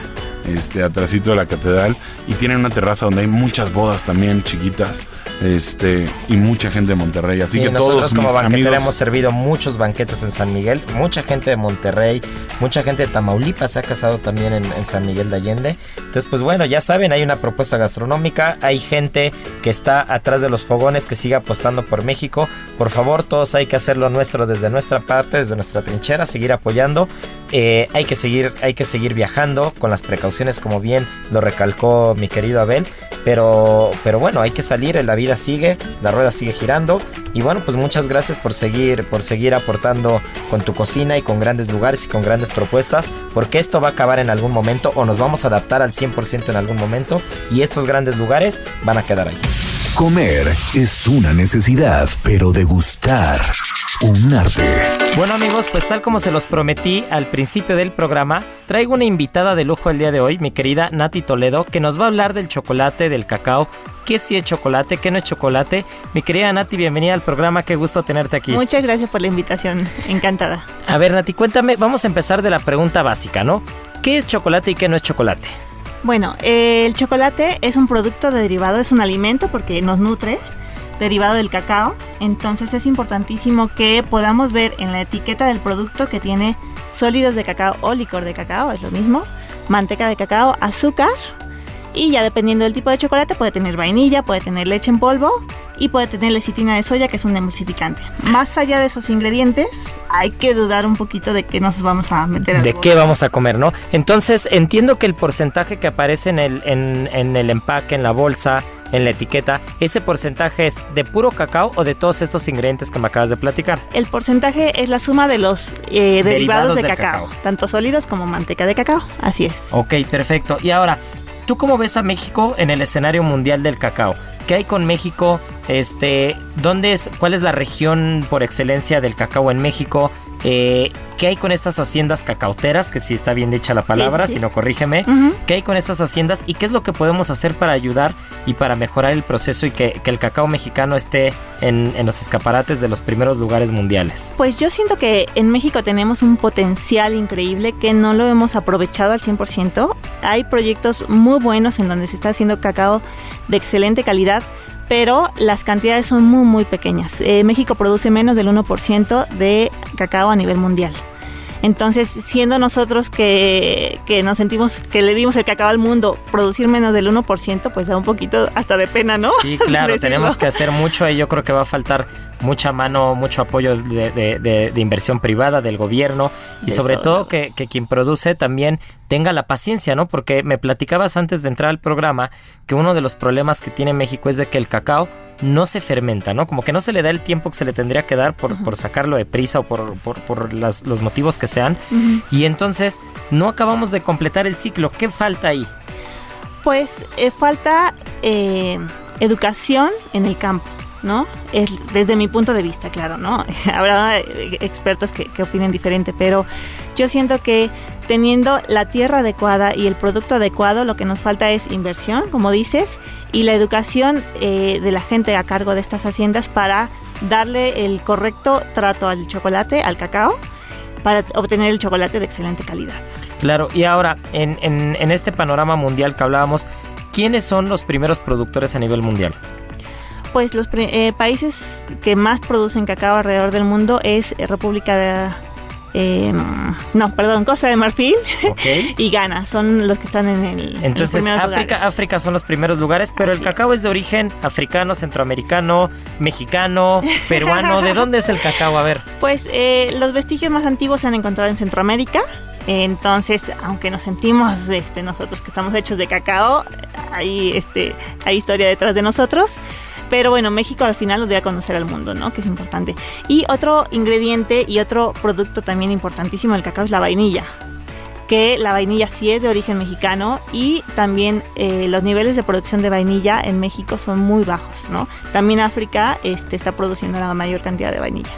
S5: Este, atrásito de la catedral y tienen una terraza donde hay muchas bodas también chiquitas, este, y mucha gente de Monterrey, así
S1: Sí,
S5: que
S1: nosotros
S5: todos
S1: como
S5: mis amigos
S1: hemos servido muchos banquetes en San Miguel, mucha gente de Monterrey, mucha gente de Tamaulipas se ha casado también en, en San Miguel de Allende. Entonces, pues bueno, ya saben, hay una propuesta gastronómica, hay gente que está atrás de los fogones que sigue apostando por México. Por favor, todos hay que hacer lo nuestro desde nuestra parte, desde nuestra trinchera, seguir apoyando. Eh, hay que seguir, hay que seguir viajando con las precauciones, como bien lo recalcó mi querido Abel. Pero, pero bueno, hay que salir, la vida sigue, la rueda sigue girando. Y bueno, pues muchas gracias por seguir, por seguir aportando con tu cocina y con grandes lugares y con grandes propuestas. Porque esto va a acabar en algún momento o nos vamos a adaptar al 100% en algún momento. Y estos grandes lugares van a quedar ahí.
S2: Comer es una necesidad, pero degustar un arte.
S1: Bueno amigos, pues tal como se los prometí al principio del programa, traigo una invitada de lujo el día de hoy, mi querida Nati Toledo, que nos va a hablar del chocolate, del cacao, qué sí es chocolate, qué no es chocolate. Mi querida Nati, bienvenida al programa, qué gusto tenerte aquí.
S6: Muchas gracias por la invitación, encantada.
S1: A ver Nati, cuéntame, vamos a empezar de la pregunta básica, ¿no? ¿Qué es chocolate y qué no es chocolate?
S6: Bueno, eh, el chocolate es un producto derivado, es un alimento porque nos nutre, derivado del cacao. Entonces es importantísimo que podamos ver en la etiqueta del producto que tiene sólidos de cacao o licor de cacao, es lo mismo, manteca de cacao, azúcar y ya dependiendo del tipo de chocolate puede tener vainilla, puede tener leche en polvo y puede tener lecitina de soya que es un emulsificante. Más allá de esos ingredientes hay que dudar un poquito de qué nos vamos a meter
S1: ¿De qué vamos a comer, no? Entonces entiendo que el porcentaje que aparece en el, en, en el empaque, en la bolsa, en la etiqueta, ese porcentaje es de puro cacao o de todos estos ingredientes que me acabas de platicar.
S6: El porcentaje es la suma de los eh, derivados,
S1: Derivados
S6: de cacao,
S1: cacao.
S6: tanto sólidos como manteca de cacao. Así es.
S1: Ok, perfecto. Y ahora, ¿tú cómo ves a México en el escenario mundial del cacao? ¿Qué hay con México? Este, ¿dónde es, ¿Cuál es la región por excelencia del cacao en México? Eh, ¿Qué hay con estas haciendas cacauteras? Que si está bien dicha la palabra,
S6: sí.
S1: si no corrígeme. ¿Qué hay con estas haciendas y qué es lo que podemos hacer para ayudar y para mejorar el proceso y que, que el cacao mexicano esté en, en los escaparates de los primeros lugares mundiales?
S6: Pues yo siento que en México tenemos un potencial increíble que no lo hemos aprovechado al 100%. Hay proyectos muy buenos en donde se está haciendo cacao de excelente calidad, pero las cantidades son muy muy pequeñas. Eh, México produce menos del 1% de cacao a nivel mundial. Entonces, siendo nosotros que, que nos sentimos que le dimos el cacao al mundo, producir menos del 1%, pues da un poquito hasta de pena, ¿no?
S1: Sí, claro, tenemos que hacer mucho y yo creo que va a faltar mucha mano, mucho apoyo de, de- de- de inversión privada, del gobierno y sobre todo
S6: lados.
S1: que, que quien produce también tenga la paciencia, ¿no? Porque me platicabas antes de entrar al programa que uno de los problemas que tiene México es de que el cacao no se fermenta, ¿no? Como que no se le da el tiempo que se le tendría que dar por, por sacarlo de prisa o por, por, por las- los motivos que sean. Y entonces no acabamos de completar el ciclo. ¿Qué falta ahí?
S6: Pues eh, falta eh, educación en el campo, ¿no? Es desde mi punto de vista, claro, ¿no? Habrá eh, expertos que, que opinen diferente, pero yo siento que teniendo la tierra adecuada y el producto adecuado, lo que nos falta es inversión, como dices, y la educación eh, de la gente a cargo de estas haciendas para darle el correcto trato al chocolate, al cacao, para obtener el chocolate de excelente calidad.
S1: Claro, y ahora, en, en- en este panorama mundial que hablábamos, ¿quiénes son los primeros productores a nivel mundial?
S6: Pues los eh, países que más producen cacao alrededor del mundo es eh, República de... eh, no, perdón, Costa de Marfil y Ghana. Son los que están en el... en los
S1: Entonces, África. África son los primeros lugares, pero el cacao es de origen africano, centroamericano, mexicano, peruano. ¿De dónde es el cacao? A ver.
S6: Pues eh, los vestigios más antiguos se han encontrado en Centroamérica. Entonces, aunque nos sentimos este, nosotros que estamos hechos de cacao, hay, este, hay historia detrás de nosotros. Pero bueno, México al final lo dio a conocer al mundo, ¿no? Que es importante. Y otro ingrediente y otro producto también importantísimo del cacao es la vainilla que la vainilla sí es de origen mexicano y también eh, los niveles de producción de vainilla en México son muy bajos, ¿no? También África este, está produciendo la mayor cantidad de vainilla.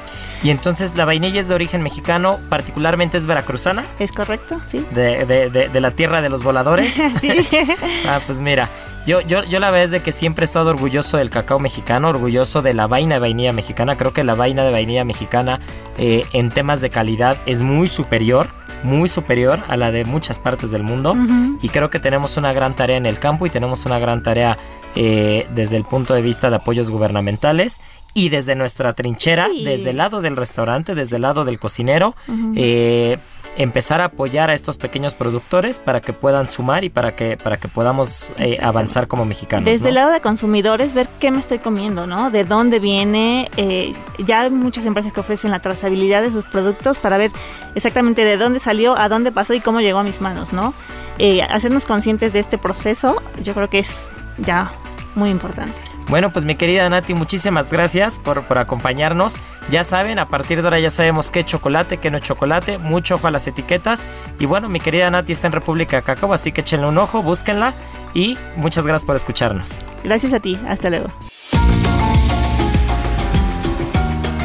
S1: Y entonces la vainilla es de origen mexicano, particularmente es veracruzana.
S6: ¿Es correcto? Sí.
S1: De, de, de, de la tierra de los voladores.
S6: sí.
S1: ah, pues mira, yo, yo, yo la verdad es de que siempre he estado orgulloso del cacao mexicano, orgulloso de la vaina de vainilla mexicana. Creo que la vaina de vainilla mexicana eh, en temas de calidad es muy superior muy superior a la de muchas partes del mundo y creo que tenemos una gran tarea en el campo y tenemos una gran tarea eh, desde el punto de vista de apoyos gubernamentales y desde nuestra trinchera,
S6: Sí.
S1: desde el lado del restaurante, desde el lado del cocinero, eh, empezar a apoyar a estos pequeños productores para que puedan sumar y para que, para que podamos eh, avanzar como mexicanos.
S6: Desde
S1: ¿no?
S6: el lado de consumidores, ver qué me estoy comiendo, ¿no? De dónde viene. eh, ya hay muchas empresas que ofrecen la trazabilidad de sus productos para ver exactamente de dónde salió, a dónde pasó y cómo llegó a mis manos, ¿no? Eh, hacernos conscientes de este proceso, yo creo que es ya muy importante.
S1: Bueno, pues mi querida Nati, muchísimas gracias por, por acompañarnos. Ya saben, a partir de ahora ya sabemos qué es chocolate, qué no es chocolate. Mucho ojo a las etiquetas. Y bueno, mi querida Nati está en República de Cacao, así que échenle un ojo, búsquenla. Y muchas gracias por escucharnos.
S6: Gracias a ti, hasta luego.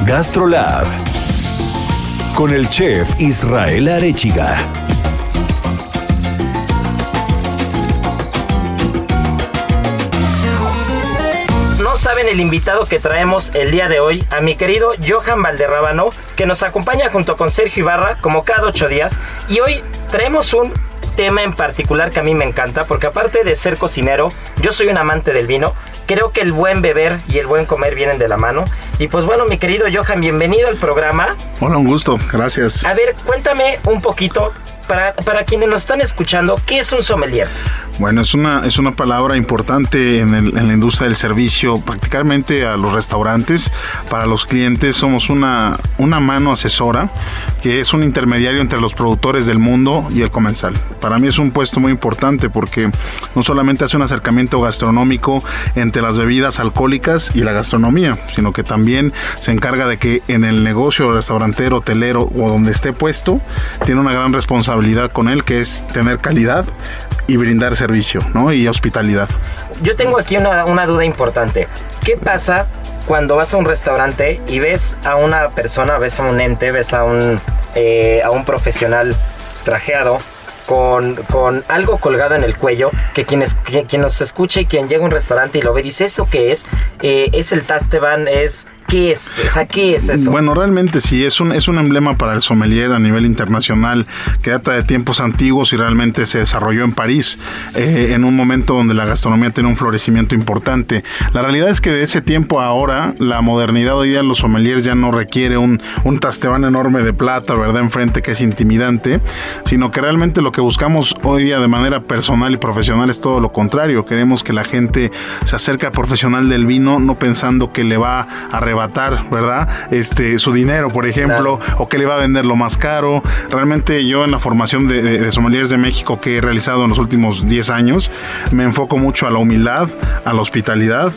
S2: GastroLab con el chef Israel Arechiga.
S1: El invitado que traemos el día de hoy, a mi querido Johan Valderrábano, que nos acompaña junto con Sergio Ibarra como cada ocho días. Y hoy traemos un tema en particular que a mí me encanta, porque aparte de ser cocinero, yo soy un amante del vino. Creo que el buen beber y el buen comer vienen de la mano. Y pues bueno, mi querido Johan, bienvenido al programa.
S7: Hola, un gusto, gracias.
S1: A ver, cuéntame un poquito, para, para quienes nos están escuchando, ¿qué es un sommelier?
S7: Bueno, es una, es una palabra importante en, la industria del servicio, prácticamente a los restaurantes. Para los clientes somos una, una mano asesora, que es un intermediario entre los productores del mundo y el comensal. Para mí es un puesto muy importante porque no solamente hace un acercamiento gastronómico entre las bebidas alcohólicas y la gastronomía, sino que también se encarga de que en el negocio restaurantero, hotelero o donde esté puesto, tiene una gran responsabilidad con él, que es tener calidad y brindar servicio, ¿no? Y hospitalidad.
S1: Yo tengo aquí una, una duda importante. ¿Qué pasa cuando vas a un restaurante y ves a una persona, ves a un ente, ves a un, eh, a un profesional trajeado con, con algo colgado en el cuello, que quien, que- quien nos escuche y quien llega a un restaurante y lo ve dice, ¿eso qué es? Eh, ¿Es el Tasteban? ¿Es qué es? O sea, ¿qué es eso?
S7: Bueno, realmente sí, es un, es un emblema para el sommelier a nivel internacional que data de tiempos antiguos y realmente se desarrolló en París eh, en un momento donde la gastronomía tiene un florecimiento importante. La realidad es que de ese tiempo a ahora, la modernidad hoy día los sommeliers ya no requiere un, un tastebán enorme de plata, ¿verdad? Enfrente que es intimidante, sino que realmente lo que buscamos hoy día de manera personal y profesional es todo lo contrario. Queremos que la gente se acerque al profesional del vino no pensando que le va a arrebatar, ¿verdad? Este, su dinero, por ejemplo, o que le va a vender lo más caro. Realmente yo en la formación de, de, de sommeliers de México que he realizado en los últimos 10 años, me enfoco mucho a la humildad, a la hospitalidad,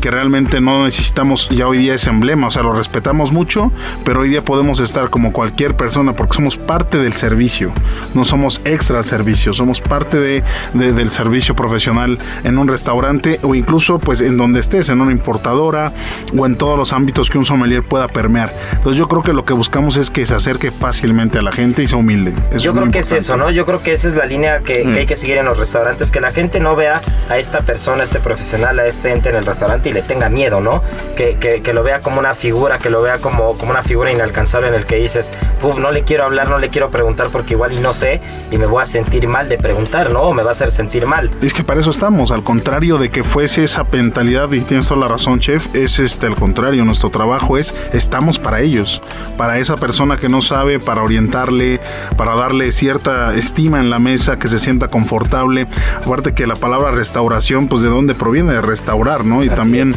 S7: que realmente no necesitamos ya hoy día ese emblema, o sea, lo respetamos mucho, pero hoy día podemos estar como cualquier persona porque somos parte del servicio, no somos extra al servicio, somos parte de, de- del servicio profesional en un restaurante o incluso pues en donde estés, en una importadora o en todos los ámbitos que un sommelier pueda permear. Entonces yo creo que lo que buscamos es que se acerque fácilmente a la gente y sea humilde. Eso
S1: Yo creo que es
S7: importante.
S1: eso, ¿no? Yo creo que esa es la línea que, que hay que seguir en los restaurantes, que la gente no vea a esta persona, a este profesional, a este ente en el restaurante y le tenga miedo, ¿no? Que, que- que lo vea como una figura, que lo vea como, como una figura inalcanzable en el que dices, Puf, no le quiero hablar, no le quiero preguntar porque igual y no sé y me voy a sentir mal de preguntar, ¿no? O me va a hacer sentir mal.
S7: Es que para eso estamos, al contrario de que fuese esa mentalidad, y tienes toda la razón, chef, es este al contrario. Nuestro trabajo es estamos para ellos, para esa persona que no sabe, para orientarle, para darle cierta estima en la mesa, que se sienta confortable. Aparte que la palabra restauración, pues de dónde proviene, de restaurar, ¿no? Y también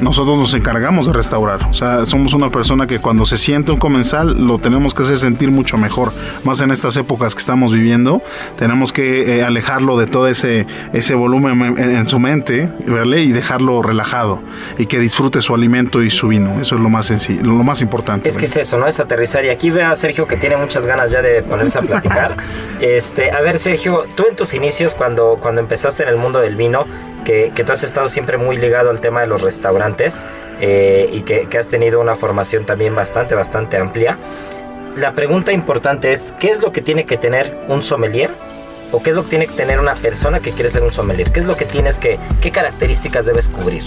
S7: nosotros nos encargamos de restaurar. O sea, somos una persona que cuando se siente un comensal lo tenemos que hacer sentir mucho mejor. Más en estas épocas que estamos viviendo, tenemos que eh, alejarlo de todo ese, ese volumen en, su mente, ¿vale? Y dejarlo relajado y que disfrute su alimento y su Eso es lo más sencillo, lo más importante.
S1: Es que es eso, ¿no? Es aterrizar. Y aquí veo a Sergio que tiene muchas ganas ya de ponerse a platicar. este, a ver, Sergio, tú en tus inicios, cuando, cuando empezaste en el mundo del vino, que, que, tú has estado siempre muy ligado al tema de los restaurantes eh, y que, que, has tenido una formación también bastante, bastante amplia. La pregunta importante es, ¿qué es lo que tiene que tener un sommelier? ¿O qué es lo que tiene que tener una persona que quiere ser un sommelier? ¿Qué es lo que tienes que, qué características debes cubrir?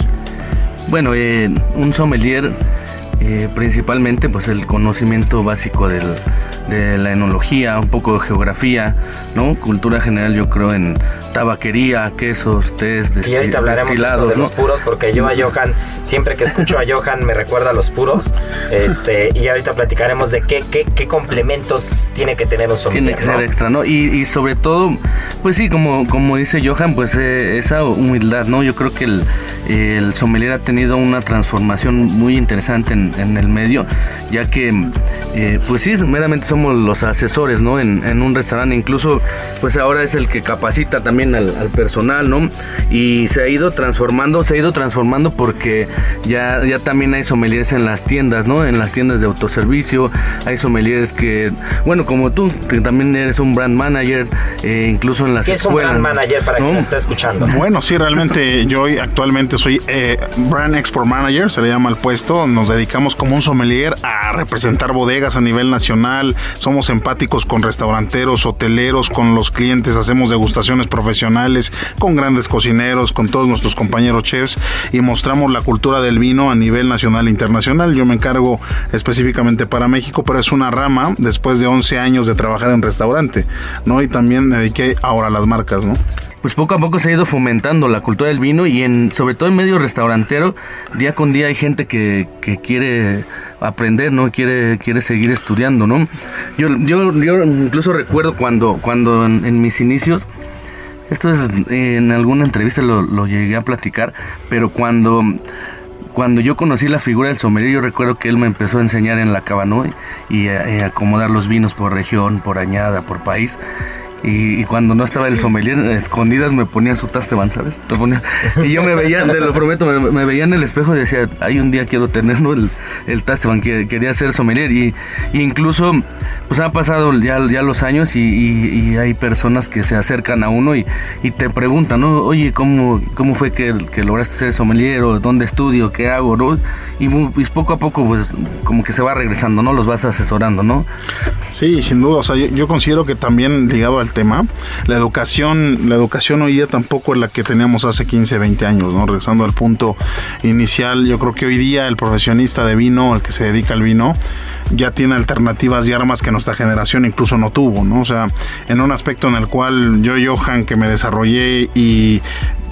S8: Bueno, eh, un sommelier eh, principalmente pues el conocimiento básico del, de la enología, un poco de geografía, ¿no? Cultura general yo creo en tabaquería, quesos, tés,
S1: destilados. Y ahorita hablaremos de los puros porque yo a Johan, siempre que escucho a Johan me recuerda a los puros. Este, y ahorita platicaremos de qué, qué, qué complementos tiene que tener un sommelier.
S8: Tiene que ser extra, ¿no? Y, y, sobre todo, pues sí, como, como dice Johan, pues eh, esa humildad, ¿no? Yo creo que el, el sommelier ha tenido una transformación muy interesante en, en el medio, ya que, eh, pues sí, meramente somos los asesores, ¿no? En, en, un restaurante, incluso, pues ahora es el que capacita también al, al, personal, ¿no? Y se ha ido transformando, se ha ido transformando porque ya, ya también hay sommeliers en las tiendas, ¿no? En las tiendas de autoservicio, hay sommeliers que, bueno, como tú, que también eres un brand manager, eh, incluso en las
S1: ¿Qué
S8: escuelas.
S1: es un brand manager para quien está escuchando?
S7: Bueno, sí, realmente yo actualmente soy eh, brand export manager, se le llama el puesto, nos dedicamos como un sommelier a representar bodegas a nivel nacional, somos empáticos con restauranteros, hoteleros, con los clientes, hacemos degustaciones profesionales con grandes cocineros, con todos nuestros compañeros chefs y mostramos la cultura del vino a nivel nacional e internacional. Yo me encargo específicamente para México, pero es una rama después de 11 años de trabajar en restaurante, ¿no? Y también me dediqué ahora a las marcas, ¿no?
S8: Pues poco a poco se ha ido fomentando la cultura del vino y en sobre todo en medio restaurantero día con día hay gente que, que quiere aprender no quiere quiere seguir estudiando no yo yo, yo incluso recuerdo cuando cuando en, en mis inicios esto es en alguna entrevista lo, lo llegué a platicar pero cuando cuando yo conocí la figura del sommelier, yo recuerdo que él me empezó a enseñar en la cabano y, y, y acomodar los vinos por región, por añada, por país. Y, y, cuando no estaba el sommelier, escondidas me ponía su tasteban, ¿sabes? Ponía, y yo me veía, te lo prometo, me, me, veía en el espejo y decía, hay un día quiero tener ¿no? el, el tasteban, que quería ser sommelier. Y, y, incluso, pues han pasado ya, ya los años y, y, hay personas que se acercan a uno y, te preguntan, ¿no? Oye, ¿cómo, cómo fue que, que lograste ser sommelier? ¿O dónde estudio? ¿Qué hago? ¿no? Y, poco a poco, pues como que se va regresando, ¿no? Los vas asesorando, ¿no?
S7: Sí, sin duda. O sea, yo, yo considero que también ligado al tema. La educación, la educación hoy día tampoco es la que teníamos hace 15, 20 años, ¿no? Regresando al punto inicial, yo creo que hoy día el profesionista de vino, el que se dedica al vino, ya tiene alternativas y armas que nuestra generación incluso no tuvo, ¿no? O sea, en un aspecto en el cual yo, Johan, que me desarrollé y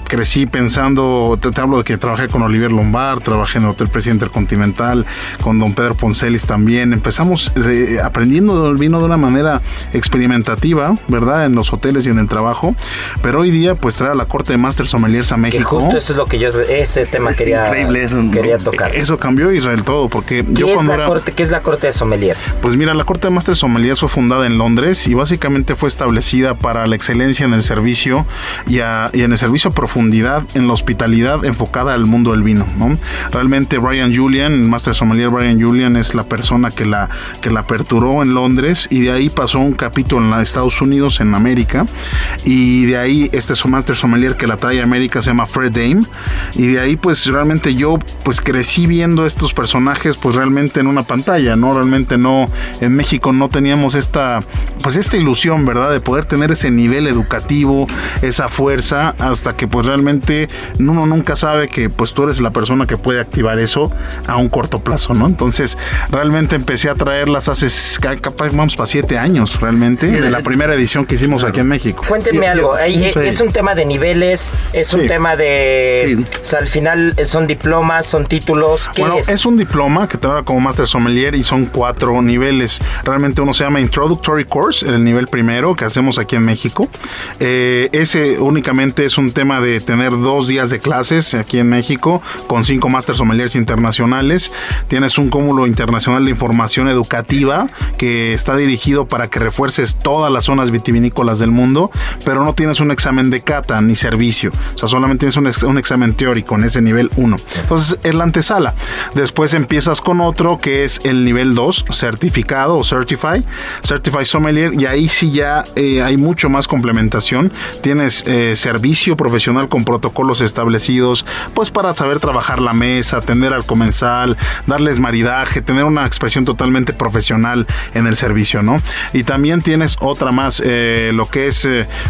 S7: crecí pensando, te, te, hablo de que trabajé con Olivier Lombard, trabajé en el Hotel Presidente Continental, con don Pedro Poncelis también. Empezamos eh, aprendiendo del vino de una manera experimentativa, ¿verdad? En los hoteles y en el trabajo. Pero hoy día, pues traer a la corte de Master Sommeliers a México.
S1: Que justo eso es lo que yo, ese tema es quería,
S8: eso,
S1: quería tocar.
S7: Eso cambió Israel todo, porque
S1: ¿Qué
S7: yo
S1: es
S7: cuando
S1: la
S7: era...
S1: corte, ¿Qué es la corte de sommeliers?
S7: Pues mira, la corte de Master Sommeliers fue fundada en Londres y básicamente fue establecida para la excelencia en el servicio y, a, y en el servicio profundidad en la hospitalidad enfocada al mundo del vino. ¿no? Realmente Brian Julian, el Master Sommelier Brian Julian es la persona que la, que la aperturó en Londres y de ahí pasó un capítulo en Estados Unidos, en América, y de ahí este Master Sommelier que la trae a América se llama Fred Dame, y de ahí pues realmente yo pues crecí viendo estos personajes pues realmente en una pantalla, ¿no? Realmente no, en México no teníamos esta, pues esta ilusión, ¿verdad? De poder tener ese nivel educativo, esa fuerza, hasta que pues realmente uno nunca sabe que pues tú eres la persona que puede activar eso a un corto plazo, ¿no? Entonces, realmente empecé a traerlas hace capaz vamos para siete años realmente de la primera edición que hicimos aquí en México.
S1: Cuéntenme algo, es un tema de niveles, es un tema de, o sea, al final son diplomas, son títulos. ¿qué
S7: bueno,
S1: es?
S7: un diploma que te da como Master Sommelier y son cuatro niveles. Realmente uno se llama Introductory Course, el nivel primero que hacemos aquí en México. Eh, ese únicamente es un tema de tener dos días de clases aquí en México con cinco Master Sommeliers internacionales. Tienes un cúmulo internacional de información educativa que está dirigido para que refuerces todas las zonas vitivinícolas del mundo, pero no tienes un examen de cata ni servicio. O sea, solamente tienes un, un examen teórico en ese nivel 1. Entonces, es la antesala. Después empiezas con otro que es el nivel 2, certificado o certified, certified sommelier, y ahí sí ya eh, hay mucho más complementación. Tienes eh, servicio profesional con protocolos establecidos, pues para saber trabajar la mesa, atender al comensal, darles maridaje, tener una expresión totalmente profesional en el servicio, ¿no? Y también tienes otra más, eh, lo que es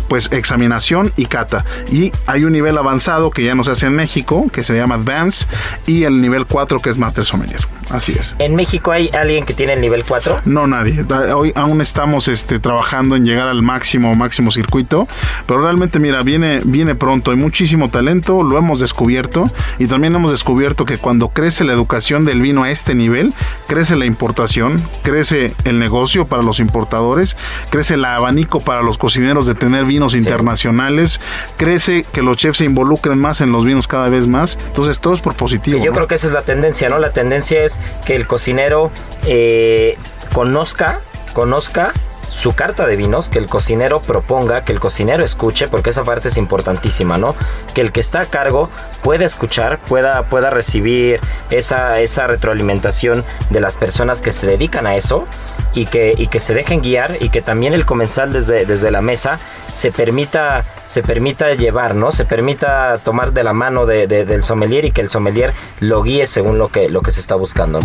S7: pues examinación y cata. Y hay un nivel avanzado que ya no se hace en México, que se llama Advance, y el nivel 4 que es Master Sommelier. Así es.
S1: ¿En México hay alguien que tiene el nivel 4?
S7: No, nadie. Hoy aún estamos este, trabajando en llegar al máximo, máximo circuito, pero realmente, mira, viene, viene pronto. Hay muchísimo talento, lo hemos descubierto y también hemos descubierto que cuando crece la educación del vino a este nivel, crece la importación, crece el negocio para los importadores, crece el abanico para los cocineros de tener vinos internacionales, crece que los chefs se involucren más en los vinos cada vez más. Entonces, todo es por positivo.
S1: yo creo que esa es la tendencia, ¿no? La tendencia es que el cocinero eh, conozca, conozca su carta de vinos, que el cocinero proponga, que el cocinero escuche, porque esa parte es importantísima, ¿no? Que el que está a cargo pueda escuchar, pueda, pueda recibir esa, esa retroalimentación de las personas que se dedican a eso y que, y que se dejen guiar y que también el comensal desde, desde la mesa se permita, se permita llevar, ¿no? Se permita tomar de la mano del sommelier y que el sommelier lo guíe según lo que, lo que se está buscando.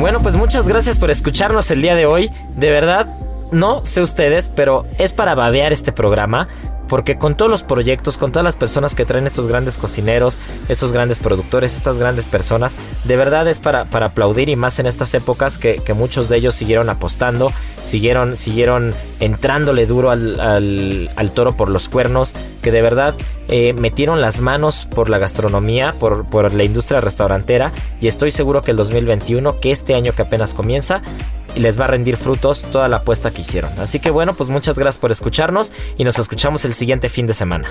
S1: Bueno, pues muchas gracias por escucharnos el día de hoy. De verdad, no sé ustedes, pero es para babear este programa. Porque con todos los proyectos, con todas las personas que traen estos grandes cocineros, estos grandes productores, estas grandes personas, de verdad es para, para aplaudir y más en estas épocas que, muchos de ellos siguieron apostando, siguieron, siguieron entrándole duro al, toro por los cuernos, que de verdad eh, metieron las manos por la gastronomía, por, por la industria restaurantera y estoy seguro que el 2021, que este año que apenas comienza, y les va a rendir frutos toda la apuesta que hicieron. Así que bueno, pues muchas gracias por escucharnos y nos escuchamos el siguiente fin de semana.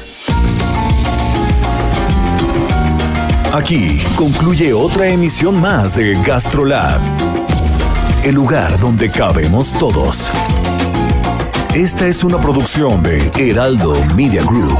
S2: Aquí concluye otra emisión más de GastroLab, el lugar donde cabemos todos. Esta es una producción de Heraldo Media Group.